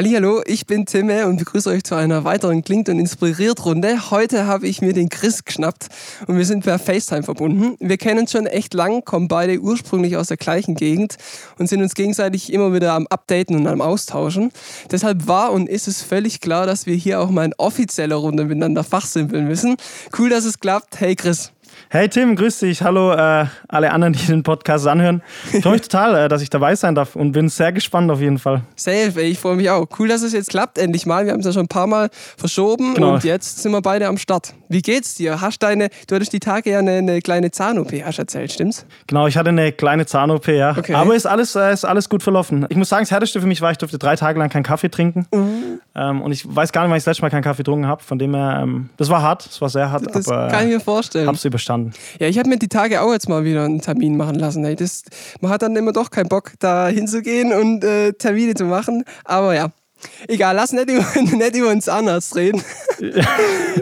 Hallo, ich bin Timme und begrüße euch zu einer weiteren Klingt und Inspiriert Runde. Heute habe ich mir den Chris geschnappt und wir sind per FaceTime verbunden. Wir kennen uns schon echt lang, kommen beide ursprünglich aus der gleichen Gegend und sind uns gegenseitig immer wieder am Updaten und am Austauschen. Deshalb war und ist es völlig klar, dass wir hier auch mal in offizieller Runde miteinander fachsimpeln müssen. Cool, dass es klappt. Hey Chris. Hey Tim, grüß dich. Hallo äh, alle anderen, die den Podcast anhören. Ich freue mich total, äh, dass ich dabei sein darf und bin sehr gespannt auf jeden Fall. Safe, ey, ich freue mich auch. Cool, dass es jetzt klappt, endlich mal. Wir haben es ja schon ein paar Mal verschoben genau. und jetzt sind wir beide am Start. Wie geht's dir? Hast deine, du hattest die Tage ja eine, eine kleine Zahn-OP, hast erzählt, stimmt's? Genau, ich hatte eine kleine Zahn-OP, ja. Okay. Aber ist alles, äh, ist alles gut verlaufen. Ich muss sagen, das Härteste für mich war, ich durfte drei Tage lang keinen Kaffee trinken. Mhm. Ähm, und ich weiß gar nicht, wann ich das letzte Mal keinen Kaffee getrunken habe. Von dem her, ähm, das war hart, das war sehr hart. Das aber, kann ich mir vorstellen. Hab's überstanden. Ja, ich habe mir die Tage auch jetzt mal wieder einen Termin machen lassen. Das, man hat dann immer doch keinen Bock, da hinzugehen und äh, Termine zu machen. Aber ja, Egal, lass nicht über, nicht über uns Zahnarzt reden.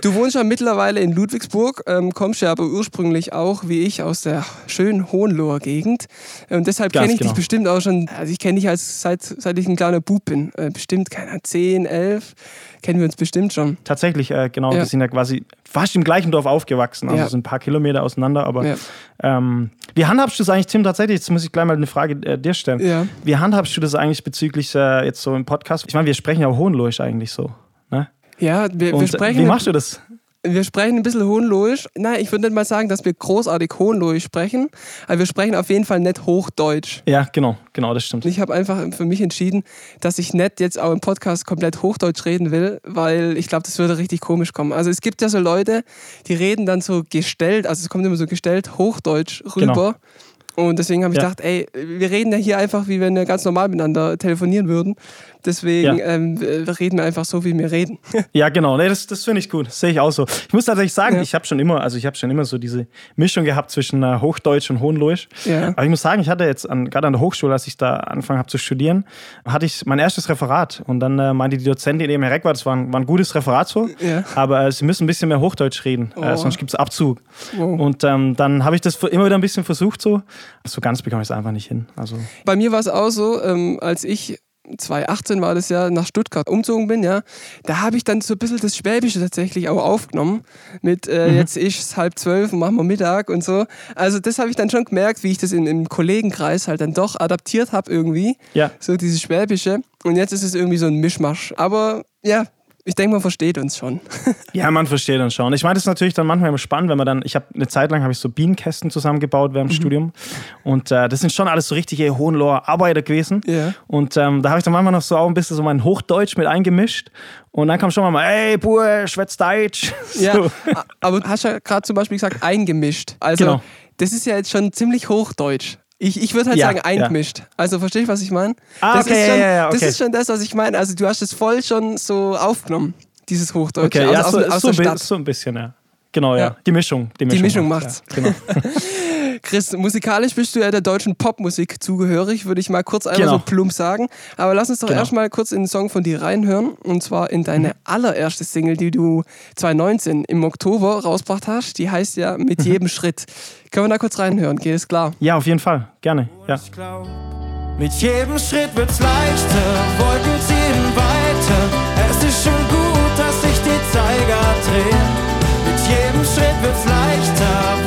Du wohnst ja mittlerweile in Ludwigsburg, ähm, kommst ja aber ursprünglich auch, wie ich, aus der schönen Hohenloher Gegend. Und deshalb kenne ich genau. dich bestimmt auch schon, also ich kenne dich als, seit, seit ich ein kleiner Bub bin. Äh, bestimmt, keine 10, 11 kennen wir uns bestimmt schon. Tatsächlich, äh, genau. Ja. Wir sind ja quasi fast im gleichen Dorf aufgewachsen, also ja. sind ein paar Kilometer auseinander. Aber ja. ähm, wie handhabst du das eigentlich, Tim, tatsächlich? Jetzt muss ich gleich mal eine Frage äh, dir stellen. Ja. Wie handhabst du das eigentlich bezüglich äh, jetzt so im Podcast? Ich meine, wir sprechen ja auch Hohenloisch eigentlich so. Ne? Ja, wir, wir sprechen. Wie machst du das? Wir sprechen ein bisschen Hohenloisch. Nein, ich würde nicht mal sagen, dass wir großartig Hohenloisch sprechen, aber wir sprechen auf jeden Fall nicht Hochdeutsch. Ja, genau, genau, das stimmt. Ich habe einfach für mich entschieden, dass ich nicht jetzt auch im Podcast komplett Hochdeutsch reden will, weil ich glaube, das würde richtig komisch kommen. Also es gibt ja so Leute, die reden dann so gestellt, also es kommt immer so gestellt Hochdeutsch rüber. Genau. Und deswegen habe ich ja. gedacht, ey, wir reden ja hier einfach, wie wenn wir ganz normal miteinander telefonieren würden. Deswegen ja. ähm, reden wir einfach so, wie wir reden. ja, genau. Nee, das das finde ich gut. Sehe ich auch so. Ich muss tatsächlich sagen, ja. ich habe schon immer, also ich habe schon immer so diese Mischung gehabt zwischen äh, Hochdeutsch und Hohenloisch. Ja. Aber ich muss sagen, ich hatte jetzt an, gerade an der Hochschule, als ich da angefangen habe zu studieren, hatte ich mein erstes Referat. Und dann äh, meinte die Dozentin, die eben Reck war, das war ein, war ein gutes Referat so, aber äh, sie müssen ein bisschen mehr Hochdeutsch reden, äh, oh. sonst gibt es Abzug. Oh. Und ähm, dann habe ich das immer wieder ein bisschen versucht so. So ganz bekomme ich es einfach nicht hin. Also. Bei mir war es auch so, ähm, als ich 2018 war das ja, nach Stuttgart umgezogen bin, ja, da habe ich dann so ein bisschen das Schwäbische tatsächlich auch aufgenommen. Mit äh, mhm. jetzt ist es halb zwölf und machen wir Mittag und so. Also das habe ich dann schon gemerkt, wie ich das in, im Kollegenkreis halt dann doch adaptiert habe irgendwie. Ja. So dieses Schwäbische. Und jetzt ist es irgendwie so ein Mischmasch. Aber ja, ich denke, man versteht uns schon. ja, man versteht uns schon. Ich meine, das ist natürlich dann manchmal immer spannend, wenn man dann, ich habe eine Zeit lang habe ich so Bienenkästen zusammengebaut während dem mhm. Studium und äh, das sind schon alles so richtige Hohenloher Arbeiter gewesen. Yeah. Und ähm, da habe ich dann manchmal noch so auch ein bisschen so mein Hochdeutsch mit eingemischt und dann kam schon mal, ey, Bur, schwätzt Deutsch. Ja, so. aber du hast ja gerade zum Beispiel gesagt, eingemischt. Also, genau. das ist ja jetzt schon ziemlich Hochdeutsch. Ich, ich würde halt ja, sagen, eingemischt. Ja. Also verstehe ich, was ich meine? Ah, das, okay, ist schon, ja, okay. das ist schon das, was ich meine. Also du hast es voll schon so aufgenommen, dieses Hochdeutsche. Okay, aus, ja, aus, so, aus so, so, ein bisschen, ja. Genau, ja. Die Mischung. Die Mischung, die Mischung macht's. macht's. genau. Chris, musikalisch bist du ja der deutschen Popmusik zugehörig, würde ich mal kurz einmal genau. so plump sagen. Aber lass uns doch genau. erstmal kurz in den Song von dir reinhören. Und zwar in deine mhm. allererste Single, die du 2019 im Oktober rausgebracht hast. Die heißt ja Mit mhm. jedem Schritt. Können wir da kurz reinhören? Geht es klar? Ja, auf jeden Fall. Gerne. Ja. Mit jedem Schritt wird's leichter, Wolken ziehen weiter. Es ist schon gut, dass sich die Zeiger drehen. Mit jedem Schritt wird's leichter,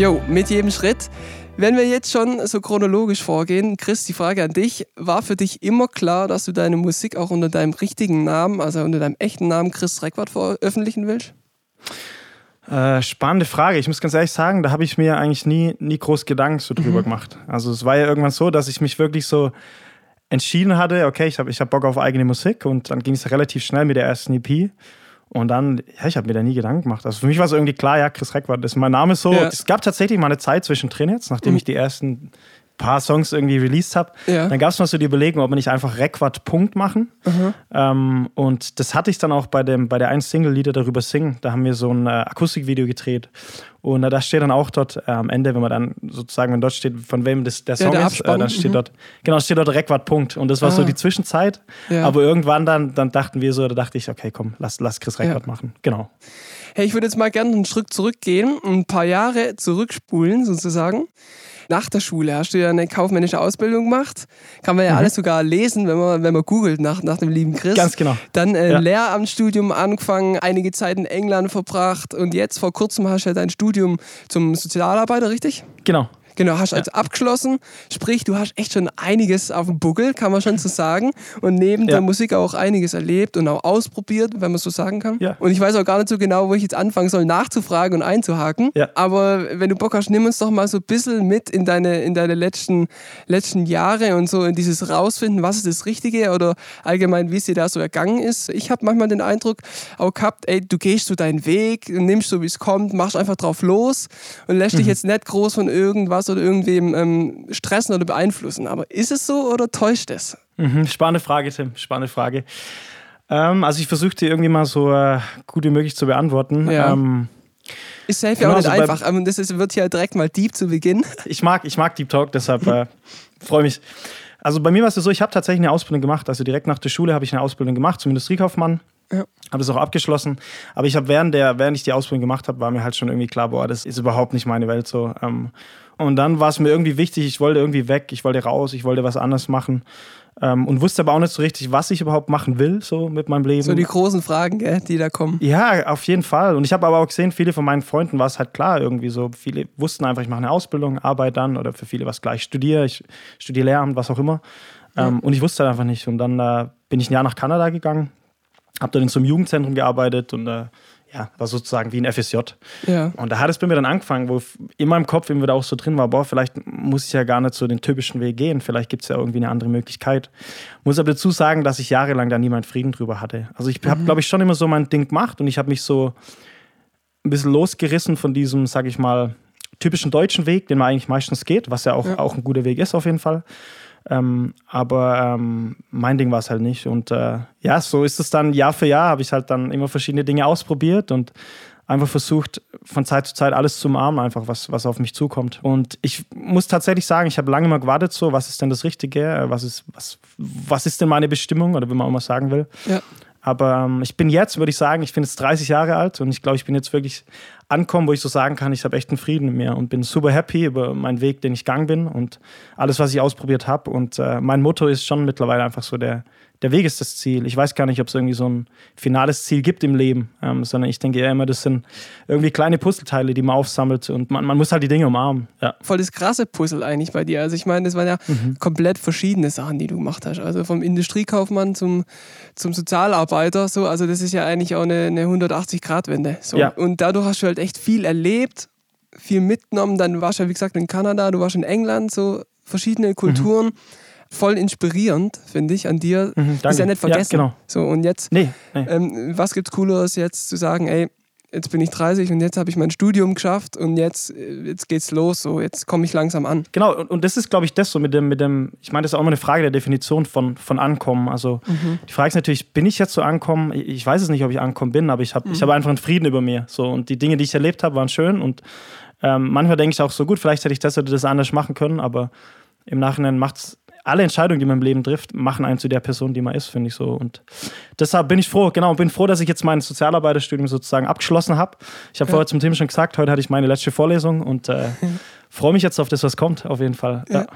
Jo, mit jedem Schritt. Wenn wir jetzt schon so chronologisch vorgehen, Chris, die Frage an dich. War für dich immer klar, dass du deine Musik auch unter deinem richtigen Namen, also unter deinem echten Namen Chris Reckwart veröffentlichen willst? Äh, spannende Frage. Ich muss ganz ehrlich sagen, da habe ich mir eigentlich nie, nie groß Gedanken so drüber mhm. gemacht. Also es war ja irgendwann so, dass ich mich wirklich so entschieden hatte, okay, ich habe ich hab Bock auf eigene Musik und dann ging es relativ schnell mit der ersten EP. Und dann, ja, ich habe mir da nie Gedanken gemacht. Also für mich war es irgendwie klar, ja, Chris Reckwart ist mein Name so. Ja. Es gab tatsächlich mal eine Zeit zwischendrin jetzt, nachdem mhm. ich die ersten paar Songs irgendwie released habe. Ja. Dann gab es mal so die Überlegung, ob wir nicht einfach Requat Punkt machen. Mhm. Ähm, und das hatte ich dann auch bei, dem, bei der einen Single Lieder darüber singen. Da haben wir so ein äh, Akustikvideo gedreht. Und äh, da steht dann auch dort äh, am Ende, wenn man dann sozusagen, wenn dort steht, von wem das, der Song ja, der ist, äh, dann steht mhm. dort, genau, steht dort Requat Punkt. Und das war ah. so die Zwischenzeit. Ja. Aber irgendwann dann, dann dachten wir so, da dachte ich, okay, komm, lass, lass Chris Requat machen. Genau. Hey, ich würde jetzt mal gerne einen Schritt zurückgehen, ein paar Jahre zurückspulen sozusagen. Nach der Schule hast du ja eine kaufmännische Ausbildung gemacht. Kann man ja Mhm. alles sogar lesen, wenn man, wenn man googelt nach, nach dem lieben Chris. Ganz genau. Dann äh, Ja. Lehramtsstudium angefangen, einige Zeit in England verbracht und jetzt vor kurzem hast du ja dein Studium zum Sozialarbeiter, richtig? Genau. Genau, hast also abgeschlossen. Sprich, du hast echt schon einiges auf dem Buckel, kann man schon so sagen. Und neben Ja. der Musik auch einiges erlebt und auch ausprobiert, wenn man so sagen kann. Ja. Und ich weiß auch gar nicht so genau, wo ich jetzt anfangen soll, nachzufragen und einzuhaken. Ja. Aber wenn du Bock hast, nimm uns doch mal so ein bisschen mit in deine, in deine letzten, letzten Jahre und so in dieses Rausfinden, was ist das Richtige oder allgemein, wie es dir da so ergangen ist. Ich habe manchmal den Eindruck auch gehabt, ey, du gehst so deinen Weg, nimmst so, wie es kommt, machst einfach drauf los und lässt Mhm. dich jetzt nicht groß von irgendwas oder irgendwem ähm, stressen oder beeinflussen. Aber ist es so oder täuscht es? Mhm. Spannende Frage, Tim. Spannende Frage. Ähm, also ich versuche die irgendwie mal so äh, gut wie möglich zu beantworten. Ja. Ähm, Ist safe ja auch nicht so bei- einfach. Aber das ist, wird ja direkt mal deep zu Beginn. ich mag, ich mag Deep Talk, deshalb äh, freue mich. Also bei mir war es so, ich habe tatsächlich eine Ausbildung gemacht. Also direkt nach der Schule habe ich eine Ausbildung gemacht zum Industriekaufmann. Ja. Habe das auch abgeschlossen. Aber ich habe während der, während ich die Ausbildung gemacht habe, war mir halt schon irgendwie klar, boah, das ist überhaupt nicht meine Welt so. Ähm, und dann war es mir irgendwie wichtig, ich wollte irgendwie weg, ich wollte raus, ich wollte was anderes machen. Ähm, und wusste aber auch nicht so richtig, was ich überhaupt machen will, so mit meinem Leben. So die großen Fragen, gell, die da kommen. Ja, auf jeden Fall. Und ich habe aber auch gesehen, viele von meinen Freunden war es halt klar irgendwie so. Viele wussten einfach, ich mache eine Ausbildung, arbeite dann oder für viele was gleich, studiere, ich studiere Lehramt, was auch immer. Ähm, und ich wusste halt einfach nicht. Und dann äh, bin ich ein Jahr nach Kanada gegangen, habe dort in so einem Jugendzentrum gearbeitet und äh, ja, war sozusagen wie ein FSJ. Ja. Und da hat es bei mir dann angefangen, wo in meinem Kopf immer wieder auch so drin war, boah, vielleicht muss ich ja gar nicht so den typischen Weg gehen, vielleicht gibt es ja irgendwie eine andere Möglichkeit. Muss aber dazu sagen, dass ich jahrelang da nie meinen Frieden drüber hatte. Also ich habe, glaube ich, schon immer so mein Ding gemacht und ich habe mich so ein bisschen losgerissen von diesem, sag ich mal, typischen deutschen Weg, den man eigentlich meistens geht, was ja auch, Ja. auch ein guter Weg ist auf jeden Fall. Ähm, aber ähm, mein Ding war es halt nicht. Und äh, ja, so ist es dann Jahr für Jahr, habe ich halt dann immer verschiedene Dinge ausprobiert und einfach versucht, von Zeit zu Zeit alles zu umarmen, einfach was, was auf mich zukommt. Und ich muss tatsächlich sagen, ich habe lange mal gewartet, so, was ist denn das Richtige? Äh, Was ist, was, was ist denn meine Bestimmung? Oder wie man auch mal sagen will. Ja. Aber ähm, ich bin jetzt, würde ich sagen, ich bin jetzt 30 Jahre alt und ich glaube, ich bin jetzt wirklich ankommen, wo ich so sagen kann, ich habe echt einen Frieden mit mir und bin super happy über meinen Weg, den ich gegangen bin und alles, was ich ausprobiert habe. Und äh, mein Motto ist schon mittlerweile einfach so, der, der Weg ist das Ziel. Ich weiß gar nicht, ob es irgendwie so ein finales Ziel gibt im Leben, ähm, sondern ich denke eher immer, das sind irgendwie kleine Puzzleteile, die man aufsammelt und man, man muss halt die Dinge umarmen. Ja. Voll das krasse Puzzle eigentlich bei dir. Also ich meine, das waren ja Mhm. komplett verschiedene Sachen, die du gemacht hast. Also vom Industriekaufmann zum, zum Sozialarbeiter. So, also das ist ja eigentlich auch eine, eine 180-Grad-Wende. So. Ja. Und dadurch hast du halt echt viel erlebt, viel mitgenommen. Dann warst du ja, wie gesagt, in Kanada, du warst in England, so verschiedene Kulturen. Voll inspirierend, finde ich, an dir. Mhm, Das ist ja danke. nicht vergessen. Ja, genau. So, und jetzt Nee, nee. ähm, was gibt's Cooleres jetzt zu sagen, ey, jetzt bin ich 30 und jetzt habe ich mein Studium geschafft und jetzt, äh, jetzt geht's los, so jetzt komme ich langsam an. Genau, und, und das ist, glaube ich, das so mit dem, mit dem, ich meine, das ist auch immer eine Frage der Definition von, von Ankommen. Also die Frage ist natürlich, bin ich jetzt so ankommen? Ich weiß es nicht, ob ich ankommen bin, aber ich habe ich hab einfach einen Frieden über mir. So, und die Dinge, die ich erlebt habe, waren schön. Und ähm, manchmal denke ich auch so, gut, vielleicht hätte ich das oder das anders machen können, aber im Nachhinein macht es alle Entscheidungen, die man im Leben trifft, machen einen zu der Person, die man ist, finde ich so. Und deshalb bin ich froh, genau, bin froh, dass ich jetzt mein Sozialarbeiterstudium sozusagen abgeschlossen habe. Ich habe vorher zum Tim schon gesagt, heute hatte ich meine letzte Vorlesung und äh, freue mich jetzt auf das, was kommt, auf jeden Fall. Ja. Ja.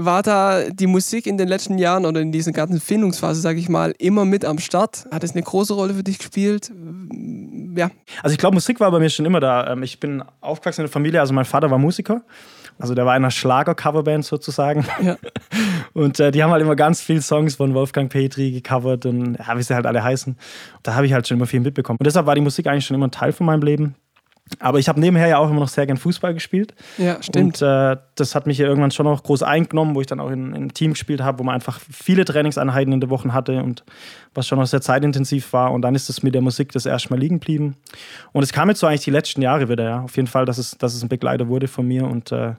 War da die Musik in den letzten Jahren oder in dieser ganzen Findungsphase, sage ich mal, immer mit am Start? Hat es eine große Rolle für dich gespielt? Ja, Also ich glaube, Musik war bei mir schon immer da. Ähm, Ich bin aufgewachsen in einer Familie, also mein Vater war Musiker. Also der war in einer Schlager-Coverband sozusagen. ja. Und äh, die haben halt immer ganz viele Songs von Wolfgang Petri gecovert und ja, wie sie halt alle heißen. Da habe ich halt schon immer viel mitbekommen. Und deshalb war die Musik eigentlich schon immer ein Teil von meinem Leben. Aber ich habe nebenher ja auch immer noch sehr gern Fußball gespielt. ja stimmt. Und äh, das hat mich ja irgendwann schon noch groß eingenommen, wo ich dann auch in, in einem Team gespielt habe, wo man einfach viele Trainingseinheiten in der Woche hatte und was schon noch sehr zeitintensiv war. Und dann ist es mit der Musik das erste Mal liegen geblieben. Und es kam jetzt so eigentlich die letzten Jahre wieder, ja. Auf jeden Fall, dass es, dass es ein Begleiter wurde von mir und äh,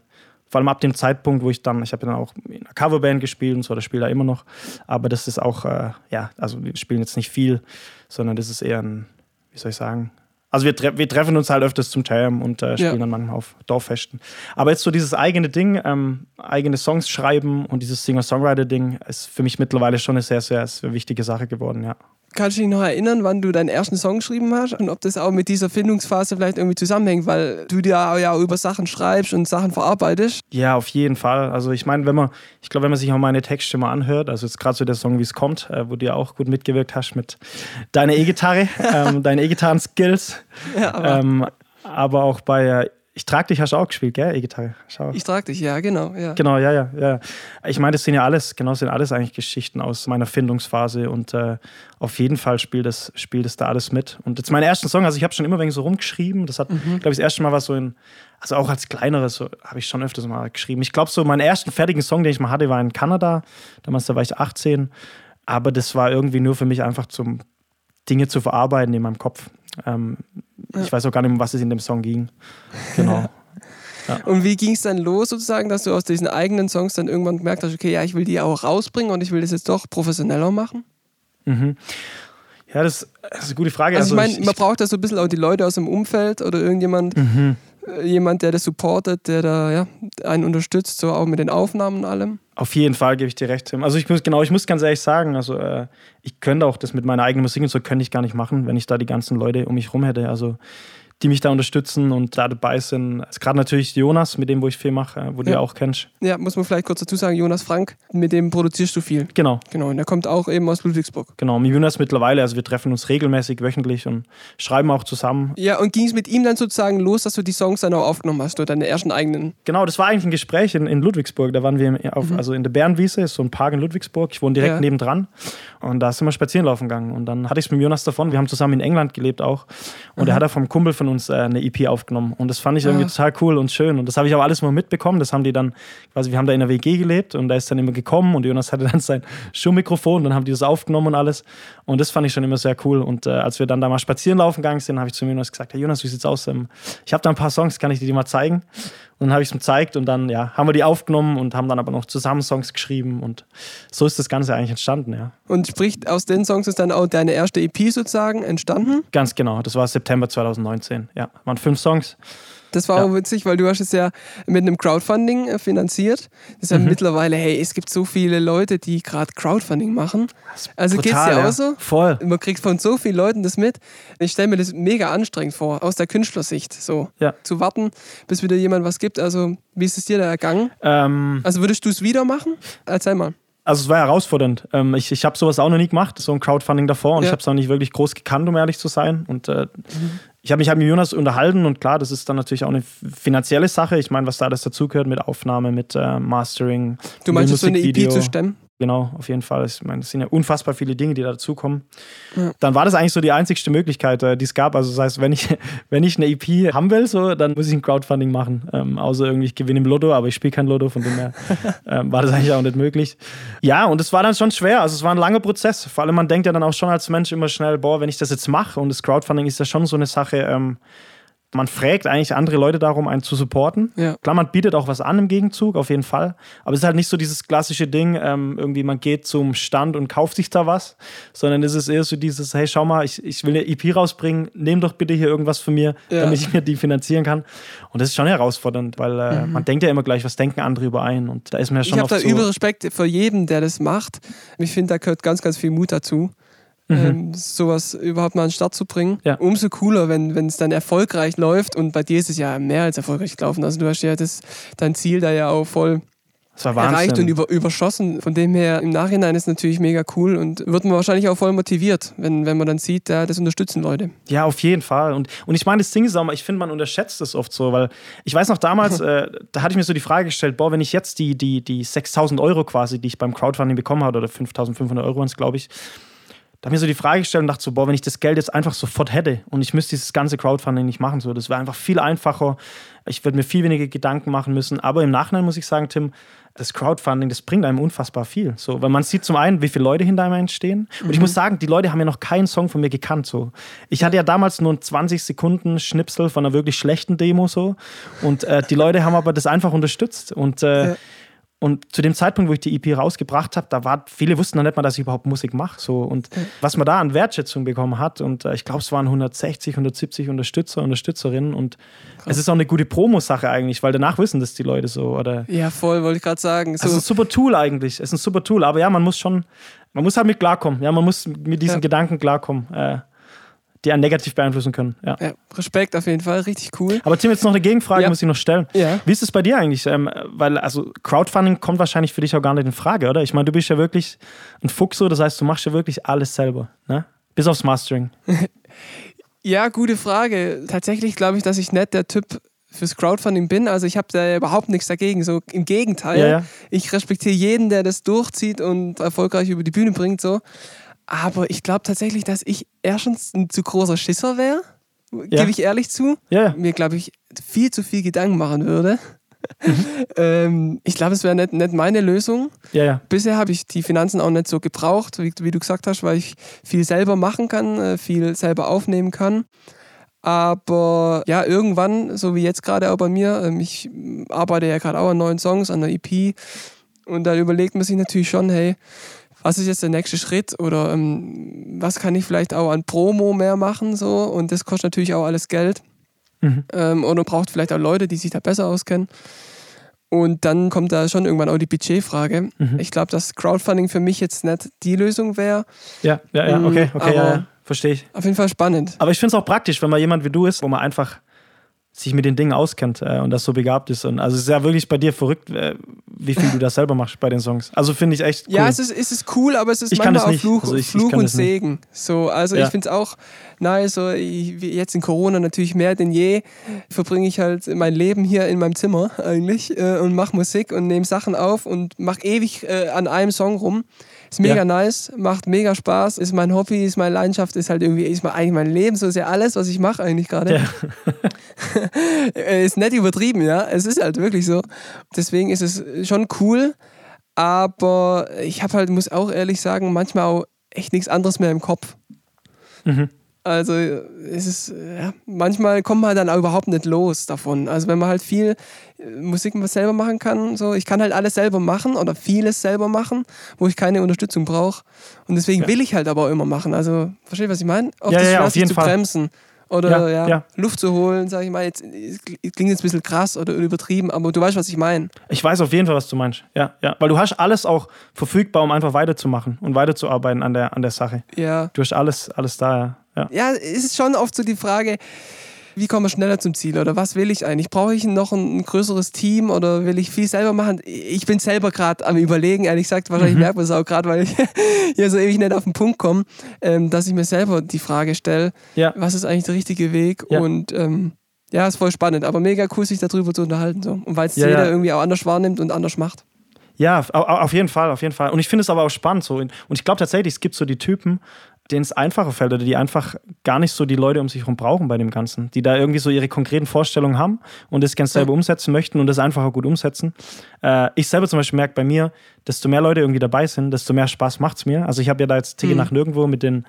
vor allem ab dem Zeitpunkt, wo ich dann, ich habe dann auch in einer Coverband gespielt und so, das spiele da immer noch. Aber das ist auch, äh, ja, also wir spielen jetzt nicht viel, sondern das ist eher ein, wie soll ich sagen, also wir, tre wir treffen uns halt öfters zum Jam und äh, spielen Ja. dann manchmal auf Dorffesten. Aber jetzt so dieses eigene Ding, ähm, eigene Songs schreiben und dieses Singer-Songwriter-Ding ist für mich mittlerweile schon eine sehr, sehr, sehr wichtige Sache geworden, ja. Kannst du dich noch erinnern, wann du deinen ersten Song geschrieben hast und ob das auch mit dieser Findungsphase vielleicht irgendwie zusammenhängt, weil du dir ja auch über Sachen schreibst und Sachen verarbeitest? Ja, auf jeden Fall. Also ich meine, wenn man, ich glaube, wenn man sich auch meine Texte mal anhört, also jetzt gerade so der Song, wie es kommt, äh, wo du ja auch gut mitgewirkt hast mit deiner E-Gitarre, ähm, deine E-Gitarren-Skills. Ja, aber, ähm, aber auch bei äh, ich trag dich hast du auch gespielt, gell? E-Gitarre. Ich trag dich, ja, genau. Ja. Genau, ja, ja, ja. Ich meine, das sind ja alles, genau, das sind alles eigentlich Geschichten aus meiner Findungsphase und äh, auf jeden Fall spielt das, spielt das da alles mit. Und jetzt meinen ersten Song, also ich habe schon immer wegen so rumgeschrieben. Das hat, mhm. glaube ich, das erste Mal was so in, also auch als kleineres so, habe ich schon öfters mal geschrieben. Ich glaube, so meinen ersten fertigen Song, den ich mal hatte, war in Kanada. Damals da war ich 18. Aber das war irgendwie nur für mich einfach zum Dinge zu verarbeiten in meinem Kopf. Ähm, ja. Ich weiß auch gar nicht, um was es in dem Song ging. Genau. Ja. Und wie ging es dann los, sozusagen, dass du aus diesen eigenen Songs dann irgendwann gemerkt hast, okay, ja, ich will die auch rausbringen und ich will das jetzt doch professioneller machen? Mhm. Ja, das, das, ist eine gute Frage. Also, also ich meine, man braucht da so ein bisschen auch die Leute aus dem Umfeld oder irgendjemand, mhm. Jemand, der das supportet, der da ja, einen unterstützt, so auch mit den Aufnahmen und allem. Auf jeden Fall gebe ich dir recht, Tim. Also ich muss genau, ich muss ganz ehrlich sagen, also äh, ich könnte auch das mit meiner eigenen Musik und so könnte ich gar nicht machen, wenn ich da die ganzen Leute um mich herum hätte. Also die mich da unterstützen und da dabei sind. Also gerade natürlich Jonas, mit dem, wo ich viel mache, wo ja. du ja auch kennst. Ja, muss man vielleicht kurz dazu sagen, Jonas Frank, mit dem produzierst du viel. Genau. Genau, und der kommt auch eben aus Ludwigsburg. Genau, mit Jonas mittlerweile, also wir treffen uns regelmäßig, wöchentlich und schreiben auch zusammen. Ja, und ging es mit ihm dann sozusagen los, dass du die Songs dann auch aufgenommen hast, oder deine ersten eigenen? Genau, das war eigentlich ein Gespräch in, in Ludwigsburg, da waren wir auf, mhm. also in der Bärenwiese, ist so ein Park in Ludwigsburg, ich wohne direkt ja. nebendran und da sind wir spazieren laufen gegangen und dann hatte ich es mit Jonas davon, wir haben zusammen in England gelebt auch und mhm. er hat da vom Kumpel von uns äh, eine EP aufgenommen. Und das fand ich irgendwie ah. total cool und schön. Und das habe ich auch alles mal mitbekommen. Das haben die dann, quasi, wir haben da in der WG gelebt und da ist dann immer gekommen und Jonas hatte dann sein Schuhmikrofon, dann haben die das aufgenommen und alles. Und das fand ich schon immer sehr cool. Und äh, als wir dann da mal spazieren laufen gegangen sind, habe ich zu Jonas gesagt, hey Jonas, wie sieht's aus? Ähm, ich habe da ein paar Songs, kann ich dir die mal zeigen? Und dann habe ich es ihm gezeigt und dann ja, haben wir die aufgenommen und haben dann aber noch zusammen Songs geschrieben und so ist das Ganze eigentlich entstanden, ja. Und sprich, aus den Songs ist dann auch deine erste EP sozusagen entstanden? Ganz genau, das war September 2019, ja. Waren fünf Songs. Das war ja. auch witzig, weil du hast es ja mit einem Crowdfunding äh, finanziert. Das ist ja mhm. mittlerweile, hey, es gibt so viele Leute, die gerade Crowdfunding machen. Also geht es dir auch so? Voll. Man kriegt von so vielen Leuten das mit. Ich stelle mir das mega anstrengend vor, aus der Künstlersicht, so ja. zu warten, bis wieder jemand was gibt. Also, wie ist es dir da ergangen? Ähm, also, würdest du es wieder machen? Erzähl mal also es war herausfordernd. Ähm, ich ich habe sowas auch noch nie gemacht, so ein Crowdfunding davor und ja. ich habe es auch nicht wirklich groß gekannt, um ehrlich zu sein. Und äh, mhm ich habe mich halt mit Jonas unterhalten und klar, das ist dann natürlich auch eine finanzielle Sache. Ich meine, was da alles dazugehört mit Aufnahme, mit äh, Mastering. Du meinst, so eine EP zu stemmen? Genau, auf jeden Fall. Ich meine, es sind ja unfassbar viele Dinge, die da dazukommen. Ja. Dann war das eigentlich so die einzigste Möglichkeit, äh, die es gab. Also das heißt, wenn ich, wenn ich eine EP haben will, so, dann muss ich ein Crowdfunding machen. Ähm, außer irgendwie, ich gewinne im Lotto, aber ich spiele kein Lotto, von dem her ähm, war das eigentlich auch nicht möglich. Ja, und es war dann schon schwer. Also es war ein langer Prozess. Vor allem, man denkt ja dann auch schon als Mensch immer schnell, boah, wenn ich das jetzt mache und das Crowdfunding ist ja schon so eine Sache, ähm, man fragt eigentlich andere Leute darum, einen zu supporten. Ja. Klar, man bietet auch was an im Gegenzug, auf jeden Fall. Aber es ist halt nicht so dieses klassische Ding, ähm, irgendwie man geht zum Stand und kauft sich da was, sondern es ist eher so dieses, hey, schau mal, ich, ich will eine EP rausbringen, nimm doch bitte hier irgendwas von mir, ja. damit ich mir die finanzieren kann. Und das ist schon herausfordernd, weil äh, mhm. man denkt ja immer gleich, was denken andere über einen. Und da ist mir schon Ich habe da so Respekt vor jedem, der das macht. Ich finde, da gehört ganz, ganz viel Mut dazu mhm. ähm, sowas überhaupt mal an den Start zu bringen. Ja. Umso cooler, wenn es dann erfolgreich läuft und bei dir ist es ja mehr als erfolgreich gelaufen. Also du hast ja das, dein Ziel da ja auch voll erreicht und über, überschossen. Von dem her im Nachhinein ist es natürlich mega cool und wird man wahrscheinlich auch voll motiviert, wenn, wenn man dann sieht, ja, das unterstützen Leute. Ja, auf jeden Fall. Und, und ich meine, das Ding ist auch mal, ich finde, man unterschätzt das oft so, weil ich weiß noch damals, äh, da hatte ich mir so die Frage gestellt, boah, wenn ich jetzt die, die, die 6000 Euro quasi, die ich beim Crowdfunding bekommen habe, oder 5500 Euro waren es, glaube ich, da habe ich mir so die Frage gestellt und dachte so, boah, wenn ich das Geld jetzt einfach sofort hätte und ich müsste dieses ganze Crowdfunding nicht machen, so, das wäre einfach viel einfacher. Ich würde mir viel weniger Gedanken machen müssen. Aber im Nachhinein muss ich sagen, Tim, das Crowdfunding, das bringt einem unfassbar viel. So, weil man sieht zum einen, wie viele Leute hinter einem stehen. Und mhm. ich muss sagen, die Leute haben ja noch keinen Song von mir gekannt. So. Ich hatte ja damals nur einen 20 Sekunden Schnipsel von einer wirklich schlechten Demo so. Und äh, die Leute haben aber das einfach unterstützt. Und äh, ja Und zu dem Zeitpunkt, wo ich die EP rausgebracht habe, da war, viele wussten noch nicht mal, dass ich überhaupt Musik mache. So. Und mhm. was man da an Wertschätzung bekommen hat, und äh, ich glaube, es waren 160, 170 Unterstützer, Unterstützerinnen. Und Krass. es ist auch eine gute Promo-Sache eigentlich, weil danach wissen das die Leute so. Oder ja, voll, wollte ich gerade sagen. So. Es ist ein super Tool eigentlich. Es ist ein super Tool. Aber ja, man muss schon, man muss halt mit klarkommen. Ja, man muss mit diesen ja. Gedanken klarkommen. Äh, die einen negativ beeinflussen können. Ja. ja. Respekt auf jeden Fall, richtig cool. Aber Tim, jetzt noch eine Gegenfrage, ja. muss ich noch stellen. Ja. Wie ist es bei dir eigentlich? Ähm, weil, also Crowdfunding kommt wahrscheinlich für dich auch gar nicht in Frage, oder? Ich meine, du bist ja wirklich ein Fuchs, so, das heißt, du machst ja wirklich alles selber, ne? Bis aufs Mastering. ja, gute Frage. Tatsächlich glaube ich, dass ich nicht der Typ fürs Crowdfunding bin. Also ich habe da überhaupt nichts dagegen. So im Gegenteil. Ja, ja. Ich respektiere jeden, der das durchzieht und erfolgreich über die Bühne bringt. So. Aber ich glaube tatsächlich, dass ich erstens ein zu großer Schisser wäre, ja. gebe ich ehrlich zu. Ja. Mir, glaube ich, viel zu viel Gedanken machen würde. Mhm. ähm, ich glaube, es wäre nicht, nicht meine Lösung. Ja, ja. Bisher habe ich die Finanzen auch nicht so gebraucht, wie, wie, du gesagt hast, weil ich viel selber machen kann, äh, viel selber aufnehmen kann. Aber ja, irgendwann, so wie jetzt gerade auch bei mir, ähm, ich arbeite ja gerade auch an neuen Songs, an einer EP. Und da überlegt man sich natürlich schon, hey, was ist jetzt der nächste Schritt oder ähm, was kann ich vielleicht auch an Promo mehr machen so und das kostet natürlich auch alles Geld mhm. ähm, oder braucht vielleicht auch Leute, die sich da besser auskennen. Und dann kommt da schon irgendwann auch die Budgetfrage. Mhm. Ich glaube, dass Crowdfunding für mich jetzt nicht die Lösung wäre. Ja, ja, ja, okay, okay, ja, ja, verstehe ich. Auf jeden Fall spannend. Aber ich finde es auch praktisch, wenn man jemand wie du ist, wo man einfach sich mit den Dingen auskennt äh, und das so begabt ist. Und also es ist ja wirklich bei dir verrückt, äh, wie viel du da selber machst bei den Songs. Also finde ich echt cool. Ja, es ist, es ist cool, aber es ist ich manchmal auch Fluch, also ich, Fluch ich und Segen. So, also ja. ich finde es auch nice, so ich, jetzt in Corona natürlich mehr denn je, verbringe ich halt mein Leben hier in meinem Zimmer eigentlich äh, und mache Musik und nehme Sachen auf und mache ewig äh, an einem Song rum. Ist mega ja. nice, macht mega Spaß, ist mein Hobby, ist meine Leidenschaft, ist halt irgendwie, ist eigentlich mein Leben, so ist ja alles, was ich mache eigentlich gerade. Ja. ist nicht übertrieben, ja. Es ist halt wirklich so. Deswegen ist es schon cool, aber ich habe halt, muss auch ehrlich sagen, manchmal auch echt nichts anderes mehr im Kopf. Mhm. Also es ist, ja, manchmal kommt man dann auch überhaupt nicht los davon. Also wenn man halt viel äh, Musik selber machen kann, so ich kann halt alles selber machen oder vieles selber machen, wo ich keine Unterstützung brauche. Und deswegen ja. will ich halt aber auch immer machen. Also versteht was ich meine? Auf ja, das ja, auf jeden zu Fall. bremsen oder ja, ja, Luft zu holen, sage ich mal. Jetzt klingt jetzt ein bisschen krass oder übertrieben, aber du weißt, was ich meine. Ich weiß auf jeden Fall, was du meinst. Ja, ja, weil du hast alles auch verfügbar, um einfach weiterzumachen und weiterzuarbeiten an der, an der Sache. Ja. Du hast alles, alles da. Ja. Ja. ja, es ist schon oft so die Frage, wie komme ich schneller zum Ziel oder was will ich eigentlich? Brauche ich noch ein, größeres Team oder will ich viel selber machen? Ich bin selber gerade am Überlegen, ehrlich gesagt. Wahrscheinlich mhm. merkt man es auch gerade, weil ich hier so ewig nicht auf den Punkt komme, ähm, dass ich mir selber die Frage stelle, ja. was ist eigentlich der richtige Weg? Ja. Und ähm, ja, ist voll spannend, aber mega cool, sich darüber zu unterhalten. So. Und weil es ja, jeder irgendwie auch anders wahrnimmt und anders macht. Ja, auf jeden Fall, auf jeden Fall. Und ich finde es aber auch spannend so. Und ich glaube tatsächlich, es gibt so die Typen, denen es einfacher fällt oder die einfach gar nicht so die Leute um sich herum brauchen bei dem Ganzen, die da irgendwie so ihre konkreten Vorstellungen haben und das ganz selber umsetzen möchten und das einfacher gut umsetzen. Äh, ich selber zum Beispiel merke bei mir, desto mehr Leute irgendwie dabei sind, desto mehr Spaß macht es mir. Also ich habe ja da jetzt Ticket mhm. nach nirgendwo mit den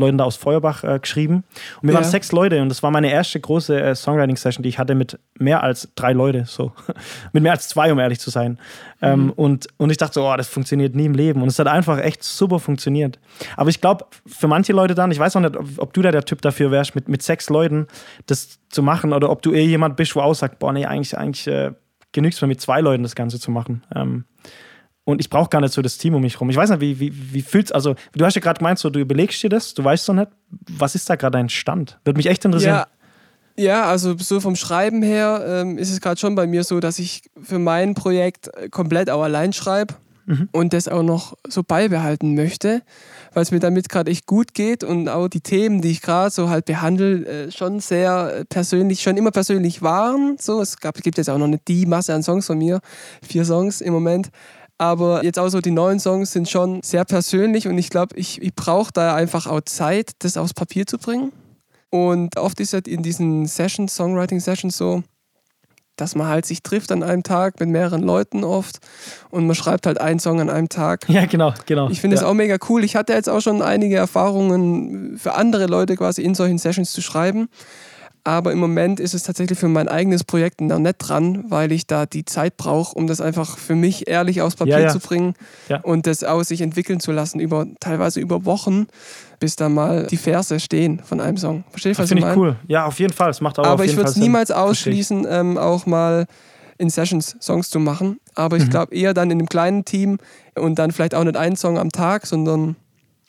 Leuten da aus Feuerbach äh, geschrieben. Und wir ja. waren sechs Leute und das war meine erste große äh, Songwriting-Session, die ich hatte mit mehr als drei Leute, so. mit mehr als zwei, um ehrlich zu sein. Ähm, mhm. Ähm, und, und ich dachte so, oh, das funktioniert nie im Leben. Und es hat einfach echt super funktioniert. Aber ich glaube, für manche Leute dann, ich weiß auch nicht, ob, ob, du da der Typ dafür wärst, mit, mit sechs Leuten das zu machen oder ob du eh jemand bist, wo aussagt, boah, nee, eigentlich, eigentlich äh, genügt es mir mit zwei Leuten das Ganze zu machen. Ähm, und ich brauche gar nicht so das Team um mich rum. Ich weiß nicht, wie, wie, wie fühlst also du hast ja gerade gemeint, so, du überlegst dir das, du weißt doch nicht, was ist da gerade dein Stand? Würde mich echt interessieren. Ja. Ja, also so vom Schreiben her ähm, ist es gerade schon bei mir so, dass ich für mein Projekt komplett auch allein schreibe mhm. und das auch noch so beibehalten möchte, weil es mir damit gerade echt gut geht und auch die Themen, die ich gerade so halt behandle, äh, schon sehr persönlich, schon immer persönlich waren. So, es gab, gibt jetzt auch noch nicht die Masse an Songs von mir, vier Songs im Moment. Aber jetzt auch so die neuen Songs sind schon sehr persönlich und ich glaube, ich, ich brauche da einfach auch Zeit, das aufs Papier zu bringen. Und oft ist es in diesen Sessions, Songwriting-Sessions so, dass man halt sich trifft an einem Tag mit mehreren Leuten oft und man schreibt halt einen Song an einem Tag. Ja, genau, genau. Ich finde es ja. auch mega cool. Ich hatte jetzt auch schon einige Erfahrungen für andere Leute quasi in solchen Sessions zu schreiben. Aber im Moment ist es tatsächlich für mein eigenes Projekt noch nicht dran, weil ich da die Zeit brauche, um das einfach für mich ehrlich aufs Papier Ja, ja. zu bringen Ja. und das aus sich entwickeln zu lassen, über teilweise über Wochen, bis da mal die Verse stehen von einem Song. Verstehst du, was finde ich cool. Ja, auf jeden Fall. Es macht auf Aber ich würde es niemals ausschließen, ähm, auch mal in Sessions Songs zu machen. Aber ich Mhm. glaube eher dann in einem kleinen Team und dann vielleicht auch nicht einen Song am Tag, sondern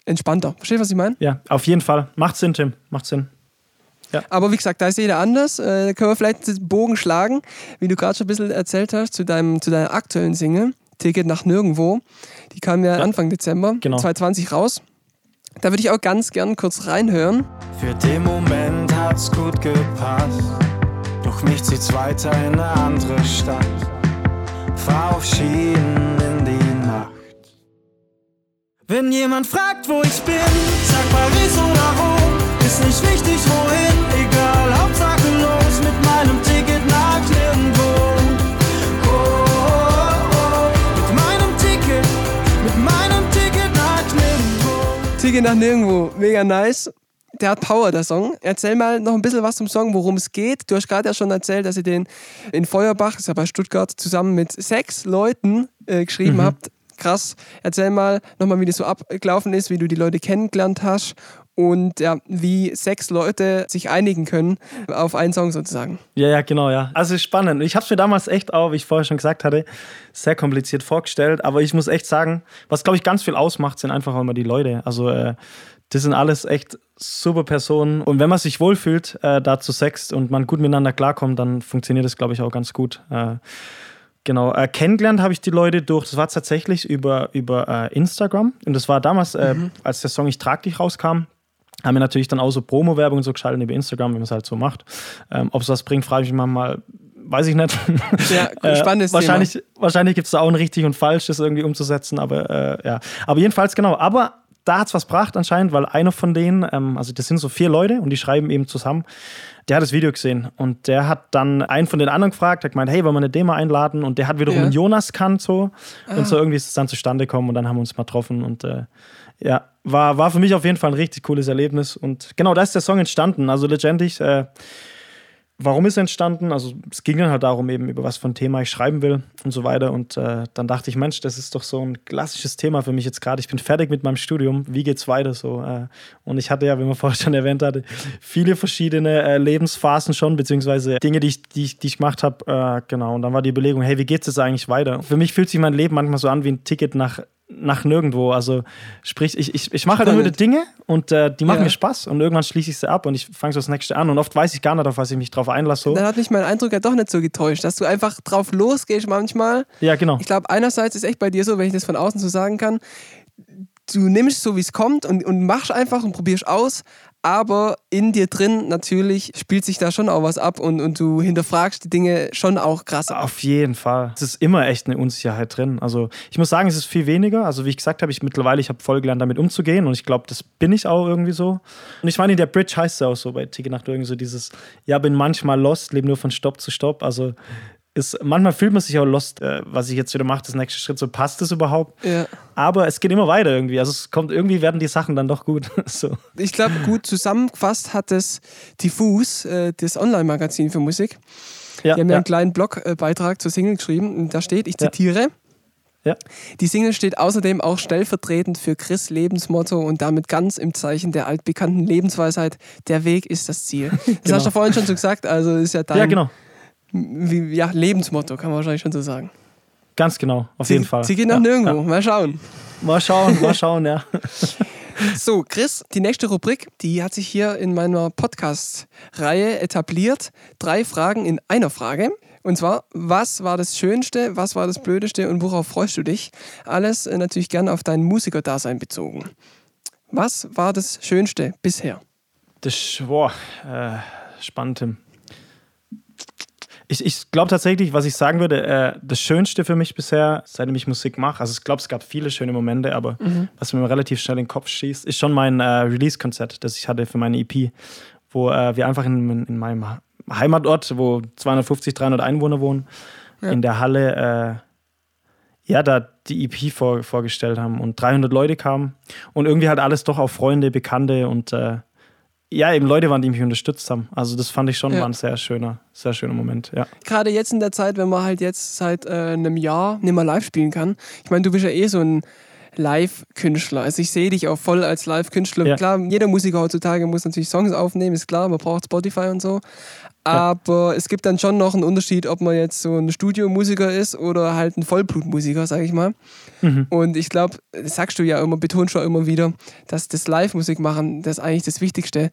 entspannter. Verstehst du, was ich meine? Ja, auf jeden Fall. Macht Sinn, Tim. Macht Sinn. Aber wie gesagt, da ist jeder anders. Äh, da können wir vielleicht den Bogen schlagen, wie du gerade schon ein bisschen erzählt hast, zu, deinem, zu deiner aktuellen Single, Ticket nach Nirgendwo. Die kam ja, Ja. Anfang Dezember Genau. 2020 raus. Da würde ich auch ganz gern kurz reinhören. Für den Moment hat's gut gepasst. Doch mich zieht's weiter in eine andere Stadt. Fahr auf Schienen in die Nacht. Wenn jemand fragt, wo ich bin, sag Paris oder Rom. Ist nicht wichtig, wohin, egal, Hauptsache los mit meinem Ticket nach nirgendwo. Oh, oh, oh, mit meinem Ticket, mit meinem Ticket nach nirgendwo. Ticket nach Nirgendwo, mega nice. Der hat Power, der Song. Erzähl mal noch ein bisschen was zum Song, worum es geht. Du hast gerade ja schon erzählt, dass ihr den in Feuerbach, ist ja bei Stuttgart, zusammen mit sechs Leuten äh, geschrieben Mhm. habt. Krass. Erzähl mal nochmal, wie das so abgelaufen ist, wie du die Leute kennengelernt hast und ja, wie sechs Leute sich einigen können auf einen Song sozusagen. Ja, ja, genau, ja. Also spannend. Ich habe es mir damals echt auch, wie ich vorher schon gesagt hatte, sehr kompliziert vorgestellt. Aber ich muss echt sagen, was glaube ich ganz viel ausmacht, sind einfach auch immer die Leute. Also äh, das sind alles echt super Personen. Und wenn man sich wohlfühlt, äh, da zu sechst und man gut miteinander klarkommt, dann funktioniert das, glaube ich, auch ganz gut. Äh, Genau, äh, kennengelernt habe ich die Leute durch, das war tatsächlich über, über äh, Instagram. Und das war damals, äh, als der Song Ich trag dich rauskam, haben wir natürlich dann auch so Promo-Werbung und so geschaltet über Instagram, wie man es halt so macht. Ähm, Ob es was bringt, frage ich mich manchmal, weiß ich nicht. Ja, spannendes äh, wahrscheinlich wahrscheinlich gibt es da auch ein richtig und falsch, das irgendwie umzusetzen, aber äh, ja. Aber jedenfalls, genau. Aber da hat es was gebracht anscheinend, weil einer von denen, ähm, also das sind so vier Leute und die schreiben eben zusammen, der hat das Video gesehen und der hat dann einen von den anderen gefragt, hat gemeint, hey, wollen wir eine Demo einladen? Und der hat wiederum Ja. einen Jonas kannt so. Ah. Und so irgendwie ist es dann zustande gekommen und dann haben wir uns mal getroffen und äh, ja, war, war für mich auf jeden Fall ein richtig cooles Erlebnis. Und genau, da ist der Song entstanden. Also letztendlich, äh, warum ist er entstanden? Also es ging dann halt darum, eben über was für ein Thema ich schreiben will und so weiter. Und äh, dann dachte ich, Mensch, das ist doch so ein klassisches Thema für mich jetzt gerade. Ich bin fertig mit meinem Studium. Wie geht's weiter so? Äh, und ich hatte ja, wie man vorher schon erwähnt hatte, viele verschiedene äh, Lebensphasen schon, beziehungsweise Dinge, die ich, die ich, die ich gemacht habe. Äh, genau. Und dann war die Überlegung, hey, wie geht's jetzt eigentlich weiter? Für mich fühlt sich mein Leben manchmal so an wie ein Ticket nach nach nirgendwo. Also sprich, ich, ich, ich mache halt Spannend. Dinge und äh, die machen Ja. mir Spaß und irgendwann schließe ich sie ab und ich fange so das nächste an und oft weiß ich gar nicht, auf was ich mich drauf einlasse. So. Dann hat mich mein Eindruck ja doch nicht so getäuscht, dass du einfach drauf losgehst manchmal. Ja, genau. Ich glaube, einerseits ist echt bei dir so, wenn ich das von außen so sagen kann, du nimmst so, wie es kommt und, und machst einfach und probierst aus, aber in dir drin natürlich spielt sich da schon auch was ab und, und du hinterfragst die Dinge schon auch krass. Auf jeden Fall. Es ist immer echt eine Unsicherheit drin. Also ich muss sagen, es ist viel weniger. Also wie ich gesagt habe, ich mittlerweile, ich habe voll gelernt, damit umzugehen und ich glaube, das bin ich auch irgendwie so. Und ich meine, in der Bridge heißt es ja auch so bei Ticket nach irgendwie so dieses, ja, bin manchmal lost, lebe nur von Stopp zu Stopp. Also ist, manchmal fühlt man sich auch lost, äh, was ich jetzt wieder mache, das nächste Schritt, so passt es überhaupt? Ja. Aber es geht immer weiter irgendwie. Also es kommt, irgendwie werden die Sachen dann doch gut. so. Ich glaube, gut zusammengefasst hat es Diffus, äh, das Online-Magazin für Musik. Ja, Die haben ja ja, einen kleinen Blogbeitrag zur Single geschrieben und da steht, ich Ja. zitiere, ja. Die Single steht außerdem auch stellvertretend für Chris Lebensmotto und damit ganz im Zeichen der altbekannten Lebensweisheit, der Weg ist das Ziel. Das Genau. hast du vorhin schon so gesagt, also ist ja dein ja, genau. Wie, ja, Lebensmotto, kann man wahrscheinlich schon so sagen. Ganz genau. Auf jeden Fall. Sie geht nach ja, nirgendwo, Ja. mal schauen. Mal schauen, mal schauen, ja. So, Chris, die nächste Rubrik, die hat sich hier in meiner Podcast-Reihe etabliert. Drei Fragen in einer Frage. Und zwar, was war das Schönste, was war das Blödeste und worauf freust du dich? Alles äh, natürlich gerne auf dein Musikerdasein bezogen. Was war das Schönste bisher? Das, boah, äh, spannend. Ich, ich glaube tatsächlich, was ich sagen würde, äh, das Schönste für mich bisher, seitdem ich Musik mache, also ich glaube, es gab viele schöne Momente, aber was mir relativ schnell in den Kopf schießt, ist schon mein äh, Release-Konzert, das ich hatte für meine EP, wo äh, wir einfach in, in meinem Heimatort, wo 250, 300 Einwohner wohnen, Ja. in der Halle, äh, ja, da die EP vor, vorgestellt haben und 300 Leute kamen und irgendwie halt alles doch auf Freunde, Bekannte und äh, ja, eben Leute waren, die mich unterstützt haben. Also das fand ich schon Ja. war ein sehr schöner, sehr schöner Moment, ja. Gerade jetzt in der Zeit, wenn man halt jetzt seit äh, einem Jahr nicht mehr live spielen kann. Ich meine, du bist ja eh so ein Live-Künstler. Also ich sehe dich auch voll als Live-Künstler. Ja. Klar, jeder Musiker heutzutage muss natürlich Songs aufnehmen, ist klar, man braucht Spotify und so. Aber es gibt dann schon noch einen Unterschied, ob man jetzt so ein Studiomusiker ist oder halt ein Vollblutmusiker, sage ich mal. Mhm. Und ich glaube, das sagst du ja immer, betonst du auch immer wieder, dass das Live-Musik machen, das eigentlich das Wichtigste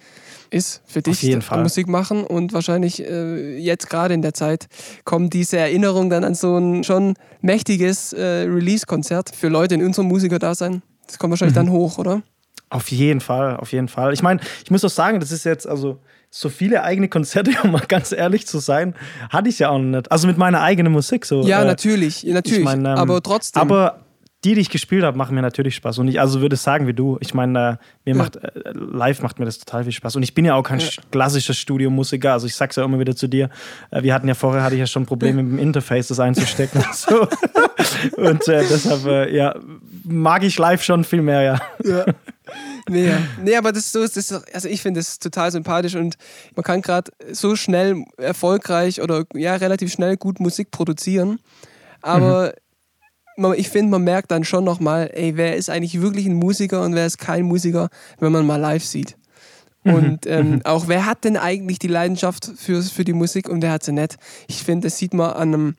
ist für dich. jeden das Fall. Musik machen und wahrscheinlich äh, jetzt gerade in der Zeit kommt diese Erinnerung dann an so ein schon mächtiges äh, Release-Konzert für Leute in unserem Musikerdasein. Das kommt wahrscheinlich Mhm. dann hoch, oder? Auf jeden Fall, auf jeden Fall. Ich meine, ich muss auch sagen, das ist jetzt, also so viele eigene Konzerte, um mal ganz ehrlich zu sein, hatte ich ja auch nicht. Also mit meiner eigenen Musik so. Ja, äh, natürlich, natürlich. Ich mein, ähm, aber trotzdem. Aber die, die ich gespielt habe, machen mir natürlich Spaß. Und ich also würde sagen wie du. Ich meine, äh, mir macht äh, live macht mir das total viel Spaß. Und ich bin ja auch kein Ja. sch- klassischer Studiomusiker. Also ich sag's ja immer wieder zu dir. Äh, wir hatten ja vorher hatte ich ja schon Probleme mit dem Interface, das einzustecken. und so. Und äh, deshalb äh, ja, mag ich live schon viel mehr, ja. Nee, ja. nee, aber das ist so, das ist, also ich finde das total sympathisch und man kann gerade so schnell erfolgreich oder ja relativ schnell gut Musik produzieren. Aber man, ich finde, man merkt dann schon nochmal, ey, wer ist eigentlich wirklich ein Musiker und wer ist kein Musiker, wenn man mal live sieht. Und ähm, auch wer hat denn eigentlich die Leidenschaft für, für die Musik und wer hat sie nicht? Ich finde, das sieht man an einem,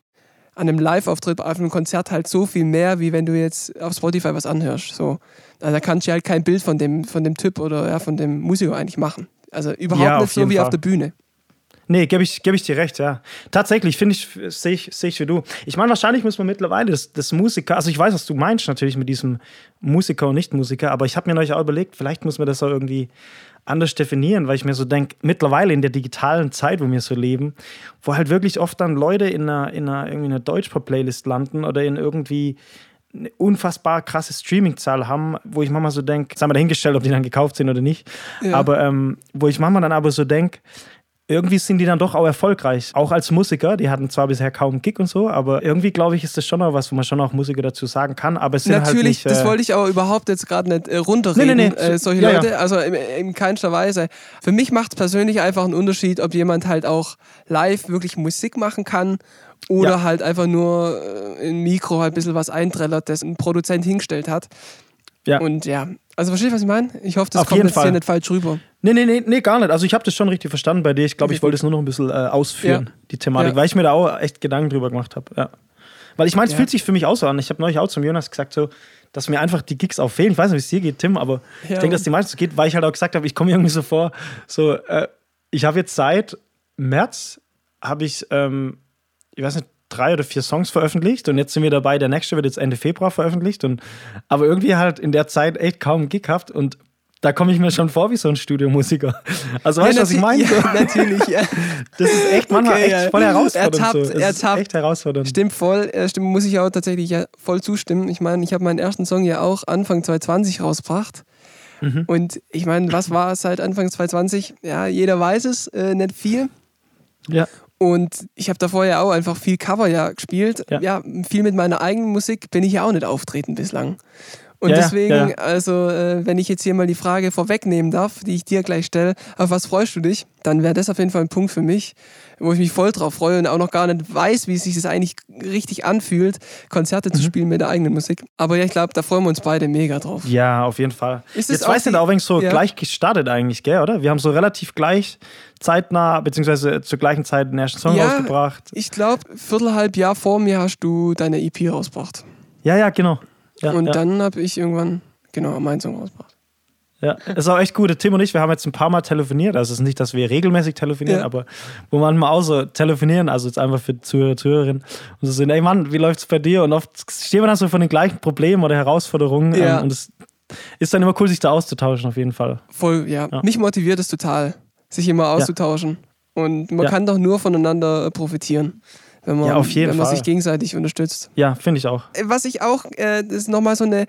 an einem Live-Auftritt, auf einem Konzert halt so viel mehr, wie wenn du jetzt auf Spotify was anhörst. So. Also da kannst du halt kein Bild von dem, von dem Typ oder ja, von dem Musiker eigentlich machen. Also überhaupt Ja, auf nicht so wie auf Fall. der Bühne. Nee, gebe ich, geb ich dir recht, ja. Tatsächlich, finde ich, sehe ich, seh ich wie du. Ich meine, wahrscheinlich muss man mittlerweile das, das Musiker, also ich weiß, was du meinst natürlich mit diesem Musiker und Nicht-Musiker, aber ich habe mir neulich auch überlegt, vielleicht muss man das auch irgendwie anders definieren, weil ich mir so denke, mittlerweile in der digitalen Zeit, wo wir so leben, wo halt wirklich oft dann Leute in einer, in einer, irgendwie einer Deutschpop-Playlist landen oder in irgendwie eine unfassbar krasse Streaming-Zahl haben, wo ich manchmal so denke, sei mal dahingestellt, ob die dann gekauft sind oder nicht, Ja. aber ähm, wo ich manchmal dann aber so denke, irgendwie sind die dann doch auch erfolgreich. Auch als Musiker. Die hatten zwar bisher kaum einen Gig und so, aber irgendwie glaube ich, ist das schon auch was, wo man schon auch Musiker dazu sagen kann. Aber es sind halt Natürlich, nicht. das äh, wollte ich aber überhaupt jetzt gerade nicht äh, runterreden, Nee, nee, nee. Äh, solche Ja, ja. Leute. Also in, in keinster Weise. Für mich macht es persönlich einfach einen Unterschied, ob jemand halt auch live wirklich Musik machen kann oder Ja. halt einfach nur äh, im Mikro halt ein bisschen was einträllert, das ein Produzent hingestellt hat. Ja. Und ja, also verstehst du, was ich meine? Ich hoffe, das Auf kommt jetzt hier Fall. nicht falsch rüber. Nee, nee, nee, nee, gar nicht. Also ich habe das schon richtig verstanden bei dir. Ich glaube, ich wollte es nur noch ein bisschen äh, ausführen, Ja. die Thematik, Ja. weil ich mir da auch echt Gedanken drüber gemacht habe. Ja. Weil ich meine, es Ja. fühlt sich für mich auch so an. Ich habe neulich auch zum Jonas gesagt, so, dass mir einfach die Gigs auch fehlen. Ich weiß nicht, wie es dir geht, Tim, aber ich denke, dass die meisten so geht, weil ich halt auch gesagt habe, ich komme irgendwie so vor, so, äh, ich habe jetzt seit März, habe ich, ähm, ich weiß nicht, drei oder vier Songs veröffentlicht und jetzt sind wir dabei, der nächste wird jetzt Ende Februar veröffentlicht und aber irgendwie halt in der Zeit echt kaum einen Gig gehabt und da komme ich mir schon vor wie so ein Studiomusiker. Also weißt du, was ich meine? Ja, natürlich, ja. Das ist echt manchmal Okay, echt ja. voll herausfordernd. Ertappt, so. Ertappt. echt herausfordernd. Stimmt voll, stimmt, muss ich auch tatsächlich ja voll zustimmen. Ich meine, ich habe meinen ersten Song ja auch Anfang 2020 rausgebracht. Mhm. Und ich meine, was war es seit Anfang 2020? Ja, jeder weiß es, äh, nicht viel. Ja. Und ich habe davor ja auch einfach viel Cover ja gespielt. Ja. Ja. viel mit meiner eigenen Musik bin ich ja auch nicht auftreten bislang. Und Ja, deswegen, ja. also, äh, wenn ich jetzt hier mal die Frage vorwegnehmen darf, die ich dir gleich stelle, auf was freust du dich? Dann wäre das auf jeden Fall ein Punkt für mich, wo ich mich voll drauf freue und auch noch gar nicht weiß, wie sich das eigentlich richtig anfühlt, Konzerte Mhm. zu spielen mit der eigenen Musik. Aber ja, ich glaube, da freuen wir uns beide mega drauf. Ja, auf jeden Fall. Ist es Jetzt auch weißt du die- da auch wenig so Ja. gleich gestartet eigentlich, gell, oder? Wir haben so relativ gleich zeitnah, beziehungsweise zur gleichen Zeit den ersten Song Ja. rausgebracht. Ich glaube, viertelhalb Jahr vor mir hast du deine EP rausgebracht. Ja, ja, genau. Ja, und ja, dann habe ich irgendwann, genau, meinen Song rausgebracht. Ja. Ist auch echt gut. Tim und ich, wir haben jetzt ein paar Mal telefoniert. Also es ist nicht, dass wir regelmäßig telefonieren, Ja. aber wo man mal auch so telefonieren, also jetzt einfach für Zuhörer, Zuhörerinnen, und so sind, ey Mann, wie läuft's bei dir? Und oft stehen wir dann so von den gleichen Problemen oder Herausforderungen. Ja. Ähm, und es ist dann immer cool, sich da auszutauschen, auf jeden Fall. Voll, ja. Ja. Mich motiviert es total, sich immer auszutauschen. Und man kann doch nur voneinander äh, profitieren, wenn man, Ja, auf jeden wenn man sich gegenseitig unterstützt. Ja, finde ich auch. Äh, Was ich auch, äh, das ist nochmal so eine